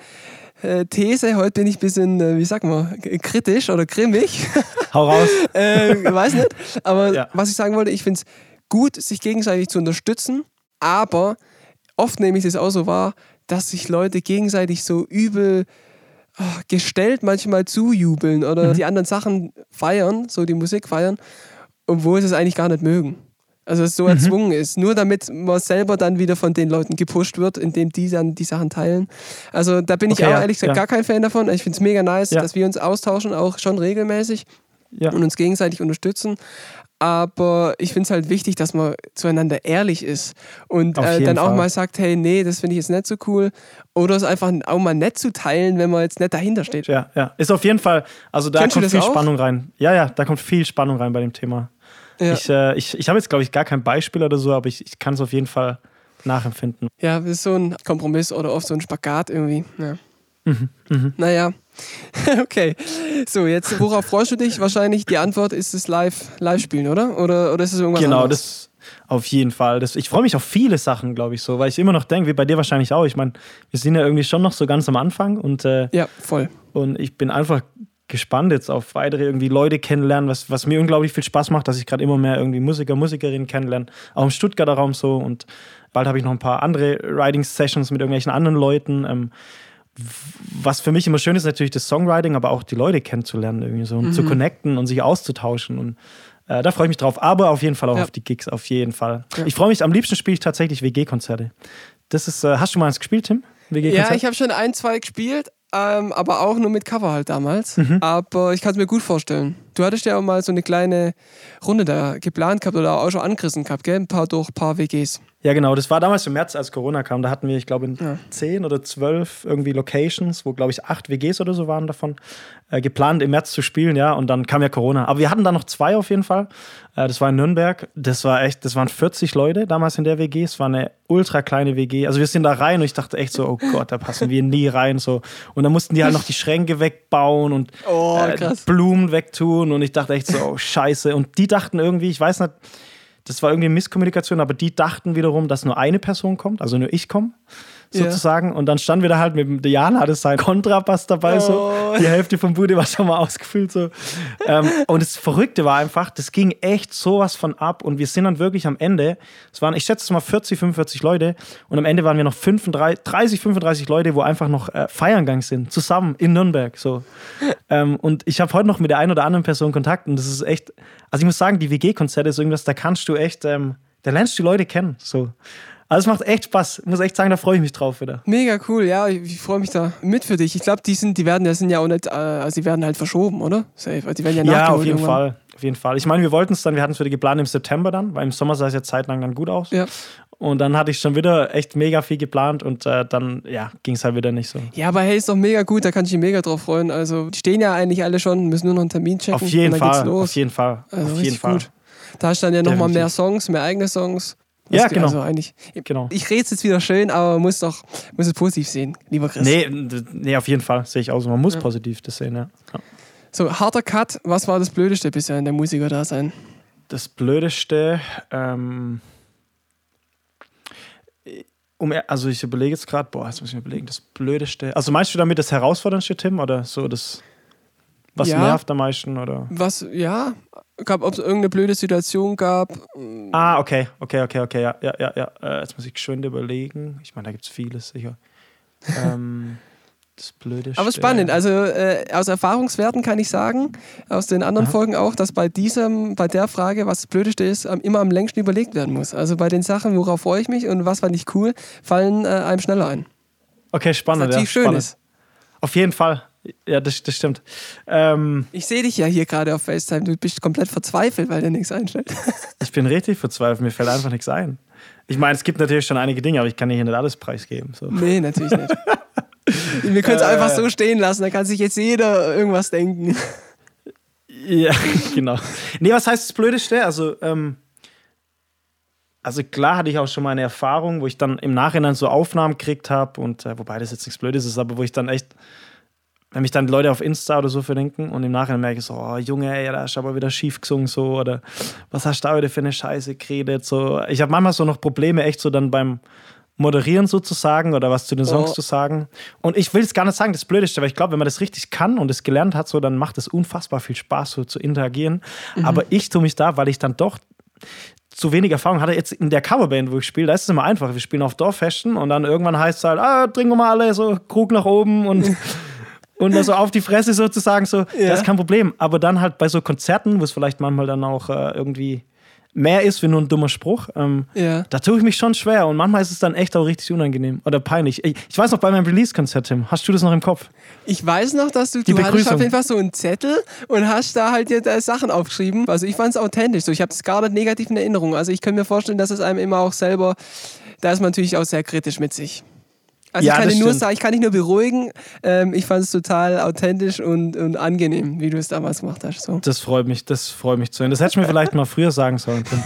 äh, These, heute bin ich ein bisschen, äh, wie sagt man, kritisch oder grimmig. Hau raus. äh, weiß nicht. Aber Ja. was ich sagen wollte, ich finde es gut, sich gegenseitig zu unterstützen, aber oft nehme ich das auch so wahr, dass sich Leute gegenseitig so übel oh, gestellt manchmal zujubeln oder die anderen Sachen feiern, so die Musik feiern, obwohl sie es eigentlich gar nicht mögen. Also es so erzwungen ist. Nur damit man selber dann wieder von den Leuten gepusht wird, indem die dann die Sachen teilen. Also da bin ich Okay, auch ja, ehrlich gesagt ja. gar kein Fan davon. Ich finde es mega nice, Ja. dass wir uns austauschen, auch schon regelmäßig und uns gegenseitig unterstützen. Aber ich finde es halt wichtig, dass man zueinander ehrlich ist und äh, dann auch Fall. mal sagt, hey, nee, das finde ich jetzt nicht so cool. Oder es einfach auch mal nett zu teilen, wenn man jetzt nicht dahinter steht. Ja, ja. Ist auf jeden Fall, also da Kennst kommt viel auch? Spannung rein. Ja, ja, da kommt viel Spannung rein bei dem Thema. Ja, Ich, äh, ich, ich habe jetzt, glaube ich, gar kein Beispiel oder so, aber ich, ich kann es auf jeden Fall nachempfinden. ja, das ist so ein Kompromiss oder oft so ein Spagat irgendwie. Ja. Mhm, Naja, okay. So, jetzt, worauf freust du dich? Wahrscheinlich die Antwort ist es live, live spielen, oder? Oder, oder ist es irgendwas Genau, anderes? das auf jeden Fall. Das, ich freue mich auf viele Sachen, glaube ich, so, weil ich immer noch denke, wie bei dir wahrscheinlich auch. Ich meine, wir sind ja irgendwie schon noch so ganz am Anfang und, äh, Ja, voll. und ich bin einfach gespannt jetzt auf weitere irgendwie Leute kennenlernen, was, was mir unglaublich viel Spaß macht, dass ich gerade immer mehr irgendwie Musiker, Musikerinnen kennenlerne, auch im Stuttgarter Raum so und bald habe ich noch ein paar andere Writing-Sessions mit irgendwelchen anderen Leuten. Ähm, was für mich immer schön ist, natürlich das Songwriting, aber auch die Leute kennenzulernen irgendwie so und zu connecten und sich auszutauschen und äh, da freue ich mich drauf, aber auf jeden Fall auch Ja. auf die Gigs, auf jeden Fall. Ja. Ich freue mich, am liebsten spiele ich tatsächlich WG-Konzerte. Das ist, äh, hast du mal eins gespielt, Tim? Ja, ich habe schon ein, zwei gespielt, ähm, aber auch nur mit Cover halt damals. Mhm. Aber ich kann es mir gut vorstellen. Du hattest ja auch mal so eine kleine Runde da geplant gehabt oder auch schon angerissen gehabt, gell? Ein paar durch ein paar WGs. Ja, genau. Das war damals im März, als Corona kam. Da hatten wir, ich glaube, Ja. zehn oder zwölf irgendwie Locations, wo, glaube ich, acht WGs oder so waren davon, äh, geplant im März zu spielen, ja. Und dann kam ja Corona. Aber wir hatten da noch zwei auf jeden Fall. Äh, das war in Nürnberg. Das war echt, das waren 40 Leute damals in der WG. Es war eine ultra kleine WG. Also wir sind da rein und ich dachte echt so, oh Gott, da passen wir nie rein. So. Und dann mussten die halt noch die Schränke wegbauen und Oh, äh. Blumen wegtun. Und ich dachte echt so, oh Scheiße. Und die dachten irgendwie, ich weiß nicht, das war irgendwie Misskommunikation, aber die dachten wiederum, dass nur eine Person kommt, also nur ich komme, Ja. sozusagen. Und dann standen wir da halt mit dem Diana, hatte sein Kontrabass dabei, so. Oh. Die Hälfte vom Bude war schon mal ausgefüllt, so. ähm, und das Verrückte war einfach, das ging echt sowas von ab. Und wir sind dann wirklich am Ende, es waren, ich schätze es mal 40, 45 Leute. Und am Ende waren wir noch 35, 30, 35 Leute, wo einfach noch äh, feiern gegangen sind, zusammen in Nürnberg, so. Ähm, und ich habe heute noch mit der einen oder anderen Person Kontakt und das ist echt, also ich muss sagen, die WG-Konzerte ist irgendwas, da kannst du echt, ähm, da lernst du Leute kennen. So. Also es macht echt Spaß. Ich muss echt sagen, da freue ich mich drauf wieder. Mega cool, ja, ich, ich freue mich da mit für dich. Ich glaube, die sind, die werden, ja sind ja auch nicht, äh, also die werden halt verschoben, oder? Safe. Also die werden ja Ja, nachgeholt auf jeden irgendwann. Fall. Auf jeden Fall. Ich meine, wir wollten es dann, wir hatten es wieder geplant im September dann, weil im Sommer sah es ja zeitlang dann gut aus. Ja. Und dann hatte ich schon wieder echt mega viel geplant und äh, dann, ja, ging es halt wieder nicht so. Ja, aber hey, ist doch mega gut, da kann ich mich mega drauf freuen. Also, die stehen ja eigentlich alle schon, müssen nur noch einen Termin checken. Auf jeden Fall. Geht's los. Auf jeden Fall. Also auf jeden Fall. gut. Da hast du dann ja nochmal mehr Songs, mehr eigene Songs. Ja, genau. Also eigentlich, Genau. ich rede es jetzt wieder schön, aber man muss doch muss es positiv sehen, lieber Chris. Nee, nee, auf jeden Fall sehe ich auch so. Man muss Ja. positiv das sehen, ja. ja. So, harter Cut, was war das Blödeste bisher in der Musiker-Dasein? Das Blödeste, ähm, um, also ich überlege jetzt gerade, boah, jetzt muss ich mir überlegen, das Blödeste. Also meinst du damit das Herausforderndste, Tim, oder so das, was Ja. nervt am meisten, oder? Was, ja, gab, ob es irgendeine blöde Situation gab. Ah, okay, okay, okay, okay, ja, ja, ja, ja. Äh, jetzt muss ich schön überlegen. Ich meine, da gibt es vieles, sicher. ähm, das Blödeste. Aber spannend, also äh, aus Erfahrungswerten kann ich sagen, aus den anderen Aha. Folgen auch, dass bei diesem, bei der Frage, was das Blödeste ist, immer am längsten überlegt werden muss. Also bei den Sachen, worauf freue ich mich und was fand ich cool, fallen äh, einem schneller ein. Okay, Was spannend, ja. natürlich schön spannend. ist. Auf jeden Fall. Ja, das, das stimmt. Ähm, Ich sehe dich ja hier gerade auf FaceTime, du bist komplett verzweifelt, weil dir nichts einstellt. ich bin richtig verzweifelt, mir fällt einfach nichts ein. Ich meine, es gibt natürlich schon einige Dinge, aber ich kann hier nicht alles preisgeben. So. nee, natürlich nicht. Wir können es Äh. einfach so stehen lassen, da kann sich jetzt jeder irgendwas denken. Ja, genau. Nee, was heißt das Blödeste? Also, ähm, also klar hatte ich auch schon mal eine Erfahrung, wo ich dann im Nachhinein so Aufnahmen gekriegt habe und äh, wobei das jetzt nichts Blödes ist, aber wo ich dann echt, wenn mich dann Leute auf Insta oder so verdenken und im Nachhinein merke ich so, oh Junge, ey, da hast du aber wieder schief gesungen so oder was hast du da heute für eine Scheiße geredet so. Ich habe manchmal so noch Probleme echt so dann beim Moderieren sozusagen oder was zu den Songs Oh. zu sagen. Und ich will es gar nicht sagen, das Blödeste, weil ich glaube, wenn man das richtig kann und es gelernt hat, so, dann macht es unfassbar viel Spaß, so zu interagieren. Aber ich tue mich da, weil ich dann doch zu wenig Erfahrung hatte. Jetzt in der Coverband, wo ich spiele, da ist es immer einfach. Wir spielen auf Dorffesten und dann irgendwann heißt es halt, ah, trinken wir mal alle, so Krug nach oben und und dann so auf die Fresse sozusagen so, Ja. das ist kein Problem. Aber dann halt bei so Konzerten, wo es vielleicht manchmal dann auch äh, irgendwie mehr ist wie nur ein dummer Spruch, ähm, Ja. da tue ich mich schon schwer und manchmal ist es dann echt auch richtig unangenehm oder peinlich. Ich, ich weiß noch bei meinem Release-Konzert, Tim, hast du das noch im Kopf? Ich weiß noch, dass du, Die du hattest Begrüßung. auf jeden Fall so einen Zettel und hast da halt dir da Sachen aufgeschrieben. Also ich fand es authentisch. So, ich habe es gar nicht negativ in Erinnerung. Also ich kann mir vorstellen, dass es einem immer auch selber, da ist man natürlich auch sehr kritisch mit sich. Also Ja, ich kann dir nur sagen, ich kann dich nur beruhigen. Ähm, ich fand es total authentisch und, und angenehm, wie du es damals gemacht hast. So. Das freut mich, das freut mich zu hören. Das hätte ich mir vielleicht mal früher sagen sollen. Tim.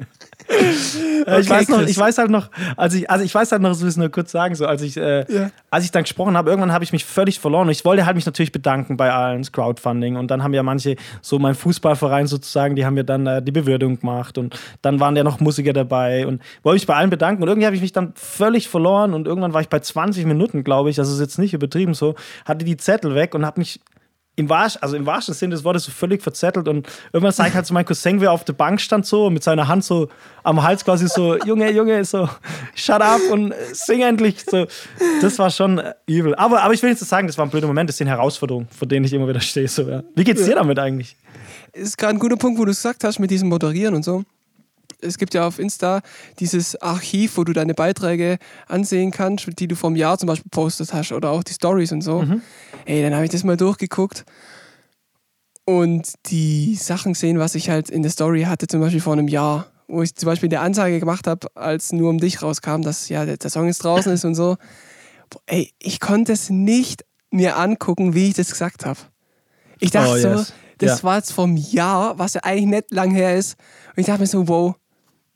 Äh, ich, Okay, weiß noch, ich weiß halt noch, als ich, also ich weiß halt noch, das will ich nur kurz sagen, so als ich, äh, Ja. als ich dann gesprochen habe, irgendwann habe ich mich völlig verloren. Und ich wollte halt mich natürlich bedanken bei allen das Crowdfunding. Und dann haben ja manche, so mein Fußballverein sozusagen, die haben mir dann äh, die Bewürdigung gemacht. Und dann waren ja noch Musiker dabei. Und wollte mich bei allen bedanken. Und irgendwie habe ich mich dann völlig verloren. Und irgendwann war ich bei 20 Minuten, glaube ich, also ist jetzt nicht übertrieben so, hatte die Zettel weg und habe mich im, Wahrsch, also im wahrsten Sinne des Wortes so völlig verzettelt und irgendwann sage ich halt zu meinem Cousin, wie er auf der Bank stand so und mit seiner Hand so am Hals quasi so, Junge, Junge, so, shut up und sing endlich. So, das war schon äh, übel. Aber, aber ich will jetzt nicht sagen, das war ein blöder Moment, das sind Herausforderungen, vor denen ich immer wieder stehe. So, ja. Wie geht's dir damit eigentlich? ist gerade ein guter Punkt, wo du es gesagt hast mit diesem Moderieren und so. Es gibt ja auf Insta dieses Archiv, wo du deine Beiträge ansehen kannst, die du vom Jahr zum Beispiel postet hast oder auch die Stories und so. Ey, dann habe ich das mal durchgeguckt und die Sachen gesehen, was ich halt in der Story hatte, zum Beispiel vor einem Jahr, wo ich zum Beispiel eine Ansage gemacht habe, als nur um dich rauskam, dass ja der, der Song jetzt draußen ist und so. Boah, Ey, ich konnte es nicht mir angucken, wie ich das gesagt habe. Ich dachte Oh, so, yes. das Ja. war jetzt vom Jahr, was ja eigentlich nicht lang her ist. Und ich dachte mir so, wow,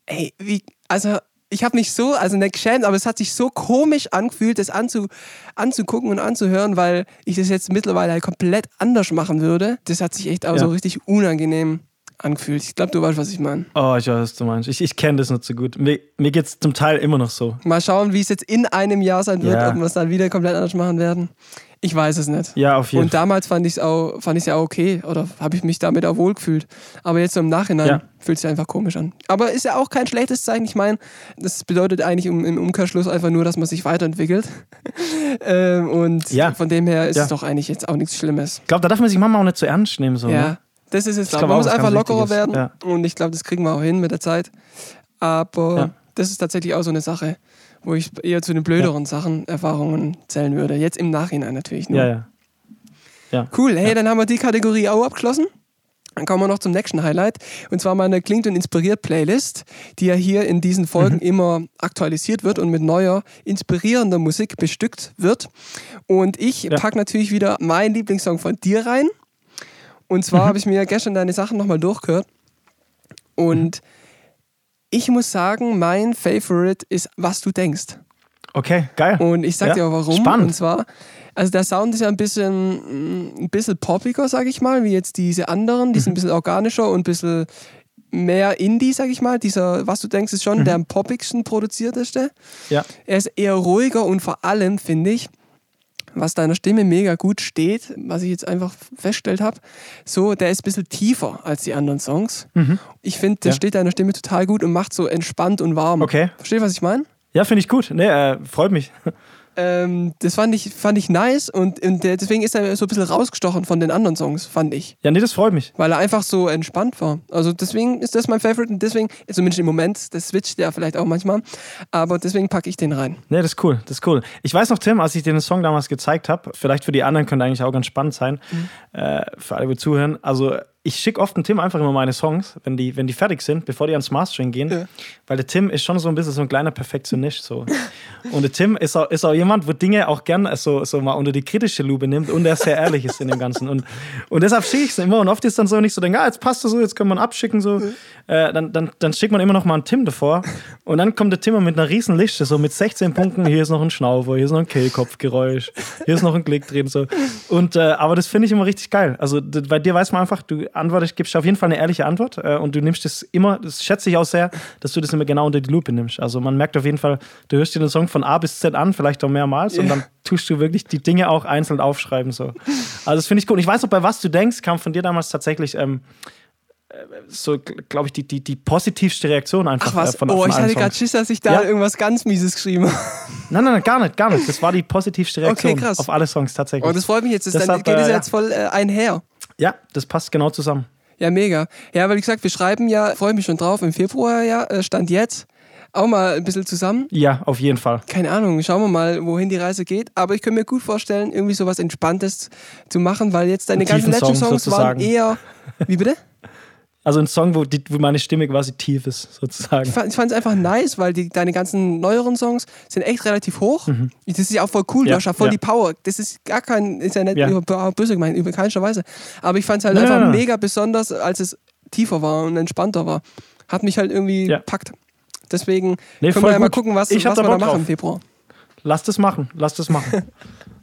ey, wie, also ich habe mich so, also nicht geschämt, aber es hat sich so komisch angefühlt, das anzu, anzugucken und anzuhören, weil ich das jetzt mittlerweile halt komplett anders machen würde. Das hat sich echt auch Ja. so richtig unangenehm angefühlt. Ich glaube, du weißt, was ich meine. Oh, ich weiß, was du meinst. Ich, ich kenne das nicht so gut. Mir, mir geht's zum Teil immer noch so. Mal schauen, wie es jetzt in einem Jahr sein wird, Ja. ob wir es dann wieder komplett anders machen werden. Ich weiß es nicht. Ja, auf jeden Und damals fand ich es auch, fand ich's ja auch okay oder habe ich mich damit auch wohl gefühlt. Aber jetzt so im Nachhinein Ja. fühlt es sich einfach komisch an. Aber ist ja auch kein schlechtes Zeichen. Ich meine, das bedeutet eigentlich im, im Umkehrschluss einfach nur, dass man sich weiterentwickelt. ähm, und Ja. von dem her ist Ja. es doch eigentlich jetzt auch nichts Schlimmes. Ich glaube, da darf man sich manchmal auch nicht zu ernst nehmen. So, Ja. Ne? Das ist es, Man muss einfach lockerer werden. Und ich glaube, das kriegen wir auch hin mit der Zeit. Aber das ist tatsächlich auch so eine Sache, wo ich eher zu den blöderen Sachen, Erfahrungen zählen würde. Jetzt im Nachhinein natürlich nur. Ja, ja. ja. Cool, hey, dann haben wir die Kategorie auch abgeschlossen. Dann kommen wir noch zum nächsten Highlight. Und zwar meine Klingt und Inspiriert Playlist, die ja hier in diesen Folgen immer aktualisiert wird und mit neuer, inspirierender Musik bestückt wird. Und ich Ja. packe natürlich wieder meinen Lieblingssong von dir rein. Und zwar habe ich mir gestern deine Sachen nochmal durchgehört. Und ich muss sagen, mein Favorite ist Was du denkst. Okay, geil. Und ich sag Ja, dir auch warum. spannend. Und zwar, also der Sound ist ja ein bisschen, mm, ein bisschen poppiger, sag ich mal, wie jetzt diese anderen. Die sind Mhm. ein bisschen organischer und ein bisschen mehr Indie, sag ich mal. Dieser, was du denkst, ist schon der am poppigsten produzierteste. Ja. Er ist eher ruhiger und vor allem, finde ich, was deiner Stimme mega gut steht, was ich jetzt einfach festgestellt habe, so, der ist ein bisschen tiefer als die anderen Songs. Ich finde, der Mhm. Ja. steht deiner Stimme total gut und macht so entspannt und warm. Okay. Verstehst du, was ich meine? Ja, finde ich gut. Nee, äh, freut mich. Ähm, das fand ich, fand ich nice und, und deswegen ist er so ein bisschen rausgestochen von den anderen Songs, fand ich. Ja, nee, das freut mich. Weil er einfach so entspannt war. Also deswegen ist das mein Favorite und deswegen, zumindest im Moment, das switcht ja vielleicht auch manchmal, aber deswegen packe ich den rein. Nee, das ist cool, das ist cool. Ich weiß noch, Tim, als ich dir den Song damals gezeigt habe, vielleicht für die anderen könnte eigentlich auch ganz spannend sein, äh, für alle, die zuhören. Also, ich schicke oft dem Tim einfach immer meine Songs, wenn die, wenn die fertig sind, bevor die ans Mastering gehen. Ja. Weil der Tim ist schon so ein bisschen so ein kleiner Perfektionist. So. Und der Tim ist auch, ist auch jemand, wo Dinge auch gern so, so mal unter die kritische Lupe nimmt und der sehr ehrlich ist in dem Ganzen. Und, und deshalb schicke ich es immer. Und oft ist dann so nicht so, denke, ah, jetzt passt das so, jetzt können wir ihn abschicken. So. Äh, dann, dann, dann schickt man immer noch mal einen Tim davor. Und dann kommt der Tim mit einer riesen Liste, so mit 16 Punkten. Hier ist noch ein Schnaufer, hier ist noch ein Kehlkopfgeräusch, hier ist noch ein Klick drin. So. Und, äh, aber das finde ich immer richtig geil. Also bei dir weiß man einfach, du antwortest, gibst auf jeden Fall eine ehrliche Antwort. Äh, und du nimmst das immer, das schätze ich auch sehr, dass du das immer genau unter die Lupe nimmst. Also man merkt auf jeden Fall, du hörst dir den Song von A bis Z an, vielleicht auch mehrmals. Und Ja. dann tust du wirklich die Dinge auch einzeln aufschreiben. So. Also das finde ich gut. Und ich weiß noch, bei was du denkst, kam von dir damals tatsächlich ähm, so, glaube ich, die, die, die positivste Reaktion einfach Ach was, äh, von, oh, von ich hatte gerade. Schiss, dass ich da Ja. irgendwas ganz Mieses geschrieben habe. Nein, nein, nein, gar nicht, gar nicht. Das war die positivste Reaktion Okay, auf alle Songs tatsächlich. Oh, das freut mich jetzt. Das dann Deshalb, geht es äh, jetzt voll äh, einher. Ja, das passt genau zusammen. Ja, mega. Ja, weil wie gesagt, wir schreiben ja, freue mich schon drauf, im Februar ja, äh, Stand jetzt, auch mal ein bisschen zusammen. Ja, auf jeden Fall. Keine Ahnung, schauen wir mal, wohin die Reise geht. Aber ich könnte mir gut vorstellen, irgendwie sowas Entspanntes zu machen, weil jetzt deine ganzen letzten Song Songs waren eher. Wie bitte? Also ein Song, wo, die, wo meine Stimme quasi tief ist, sozusagen. Ich fand es einfach nice, weil die, deine ganzen neueren Songs sind echt relativ hoch. Das ist ja auch voll cool, Mhm. Ja, du hast ja voll ja. die Power. Das ist gar kein, ist ja nicht Ja. über, böse gemeint, über keiner Weise. Aber ich fand es halt Nein, einfach mega besonders, als es tiefer war und entspannter war. Hat mich halt irgendwie Ja. packt. Deswegen Nee, können wir ja mal gucken, was, Ich hab was da wir da machen drauf. im Februar. Lass das machen, lass das machen.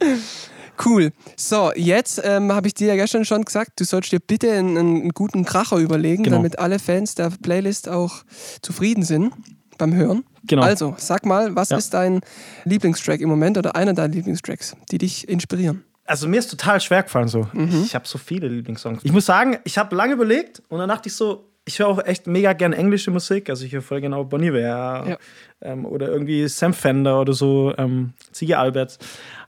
Cool. So, jetzt ähm, habe ich dir ja gestern schon gesagt, du sollst dir bitte einen, einen guten Kracher überlegen, Genau. damit alle Fans der Playlist auch zufrieden sind beim Hören. Genau. Also, sag mal, was Ja. ist dein Lieblingstrack im Moment oder einer deiner Lieblingstracks, die dich inspirieren? Also mir ist total schwer gefallen so. Mhm. Ich habe so viele Lieblingssongs. Ich muss sagen, ich habe lange überlegt und dann dachte ich so, ich höre auch echt mega gern englische Musik. Also ich höre voll genau Bon Iver Ja. ähm, oder irgendwie Sam Fender oder so, ähm, Ziggy Alberts.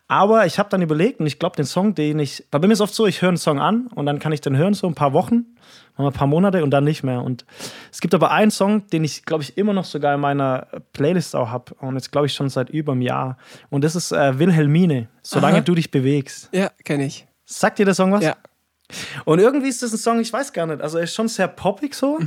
Aber ich habe dann überlegt und ich glaube, den Song, den ich, bei mir ist oft so, ich höre einen Song an und dann kann ich den hören so ein paar Wochen, mal ein paar Monate und dann nicht mehr. Und es gibt aber einen Song, den ich, glaube ich, immer noch sogar in meiner Playlist auch habe und jetzt glaube ich schon seit über einem Jahr. Und das ist äh, Wilhelmine, Solange Aha. du dich bewegst. Ja, kenne ich. Sagt dir der Song was? Ja. Und irgendwie ist das ein Song, ich weiß gar nicht, also er ist schon sehr poppig so.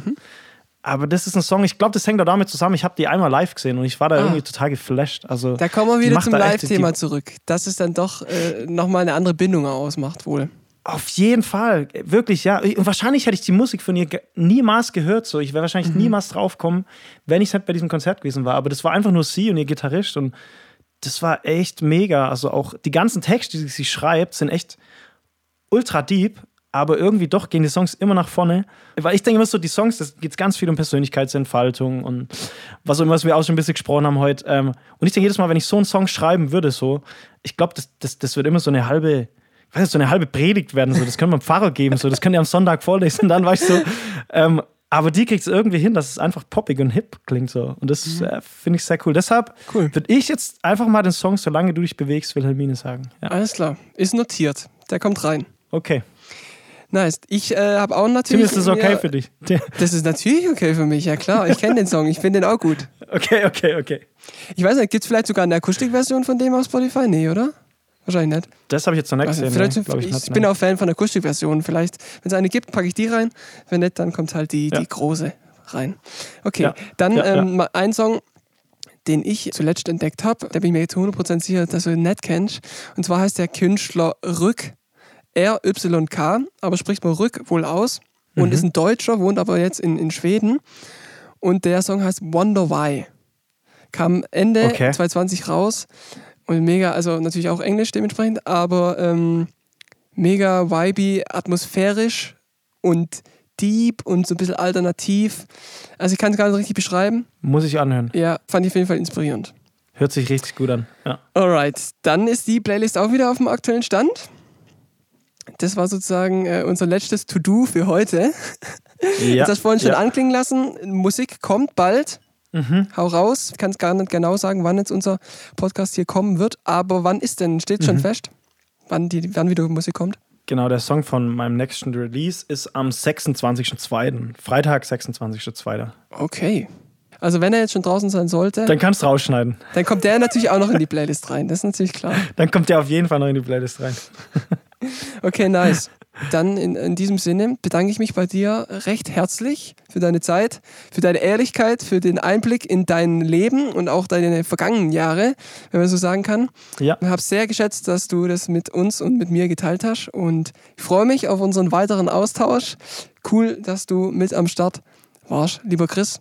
Aber das ist ein Song, ich glaube, das hängt auch damit zusammen. Ich habe die einmal live gesehen und ich war da Ah. irgendwie total geflasht. Also, Da kommen wir wieder zum Live-Thema zurück. Dass es dann doch äh, nochmal eine andere Bindung ausmacht, wohl. Auf jeden Fall, wirklich, ja. Und wahrscheinlich hätte ich die Musik von ihr niemals gehört. So. Ich wäre wahrscheinlich Mhm. niemals draufkommen, wenn ich nicht bei diesem Konzert gewesen war. Aber das war einfach nur sie und ihr Gitarrist und das war echt mega. Also auch die ganzen Texte, die sie schreibt, sind echt ultra deep, aber irgendwie doch gehen die Songs immer nach vorne. Weil ich denke immer so, die Songs, das geht ganz viel um Persönlichkeitsentfaltung und was, was wir auch schon ein bisschen gesprochen haben heute. Ähm, und ich denke jedes Mal, wenn ich so einen Song schreiben würde, so, ich glaube, das, das, das wird immer so eine halbe, ich weiß nicht, so eine halbe Predigt werden. So. Das können wir dem Pfarrer geben, so. das können die am Sonntag vorlesen. Und dann war ich so, ähm, aber die kriegt es irgendwie hin, dass es einfach poppig und hip klingt so. Und das äh, finde ich sehr cool. Deshalb Cool. würde ich jetzt einfach mal den Song Solange du dich bewegst, Wilhelmine sagen. Ja. Alles klar. Ist notiert. Der kommt rein. Okay. Nice. Ich äh, habe auch Tim, natürlich. ist das okay mir- für dich? Das ist natürlich okay für mich, ja klar. Ich kenne den Song, ich finde den auch gut. Okay, okay, okay. Ich weiß nicht, gibt es vielleicht sogar eine Akustikversion von dem auf Spotify? Nee, oder? Wahrscheinlich nicht. Das habe ich jetzt noch nicht gesehen. vielleicht, nee, ich ich bin auch Fan von Akustikversionen. Vielleicht, wenn es eine gibt, packe ich die rein. Wenn nicht, dann kommt halt die, Ja. die große rein. Okay, Ja. dann Ja, ähm, ein Song, den ich zuletzt entdeckt habe. Da bin ich mir zu 100% sicher, dass du ihn nicht kennst. Und zwar heißt der Künstler Rück. R-Y-K, aber spricht man Rück wohl aus. Mhm. Und ist ein Deutscher, wohnt aber jetzt in, in Schweden. Und der Song heißt Wonder Why. Kam Ende Okay. 2020 raus. Und mega, also natürlich auch Englisch dementsprechend, aber ähm, mega vibey, atmosphärisch und deep und so ein bisschen alternativ. Also ich kann es gar nicht richtig beschreiben. Muss ich anhören. Ja, fand ich auf jeden Fall inspirierend. Hört sich richtig gut an. Ja. Alright, dann ist die Playlist auch wieder auf dem aktuellen Stand. Das war sozusagen äh, unser letztes To-Do für heute. ja. Das hast du vorhin schon ja. anklingen lassen. Musik kommt bald. Mhm. Hau raus. Ich kann es gar nicht genau sagen, wann jetzt unser Podcast hier kommen wird. Aber wann ist denn? Steht Mhm. schon fest? Wann, die, wann wieder Musik kommt? Genau, der Song von meinem nächsten Release ist am 26.02. Freitag, 26.02. Okay. Also wenn er jetzt schon draußen sein sollte, Dann kannst du rausschneiden. dann kommt der natürlich auch noch in die Playlist rein. Das ist natürlich klar. Dann kommt der auf jeden Fall noch in die Playlist rein. Okay, nice. Dann in, in diesem Sinne bedanke ich mich bei dir recht herzlich für deine Zeit, für deine Ehrlichkeit, für den Einblick in dein Leben und auch deine vergangenen Jahre, wenn man so sagen kann. Ja. Ich habe sehr geschätzt, dass du das mit uns und mit mir geteilt hast und ich freue mich auf unseren weiteren Austausch. Cool, dass du mit am Start warst, lieber Chris.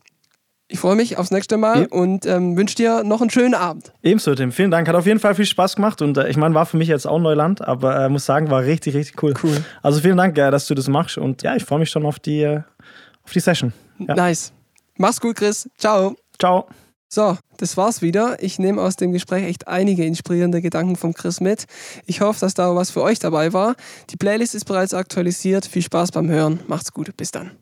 Ich freue mich aufs nächste Mal Ja. und ähm, wünsche dir noch einen schönen Abend. Ebenso, Tim. Vielen Dank. Hat auf jeden Fall viel Spaß gemacht. Und äh, ich meine, war für mich jetzt auch Neuland, aber äh, muss sagen, war richtig, richtig cool. Cool. Also vielen Dank, äh, dass du das machst. Und ja, ich freue mich schon auf die, äh, auf die Session. Ja. Nice. Mach's gut, Chris. Ciao. Ciao. So, das war's wieder. Ich nehme aus dem Gespräch echt einige inspirierende Gedanken von Chris mit. Ich hoffe, dass da was für euch dabei war. Die Playlist ist bereits aktualisiert. Viel Spaß beim Hören. Macht's gut. Bis dann.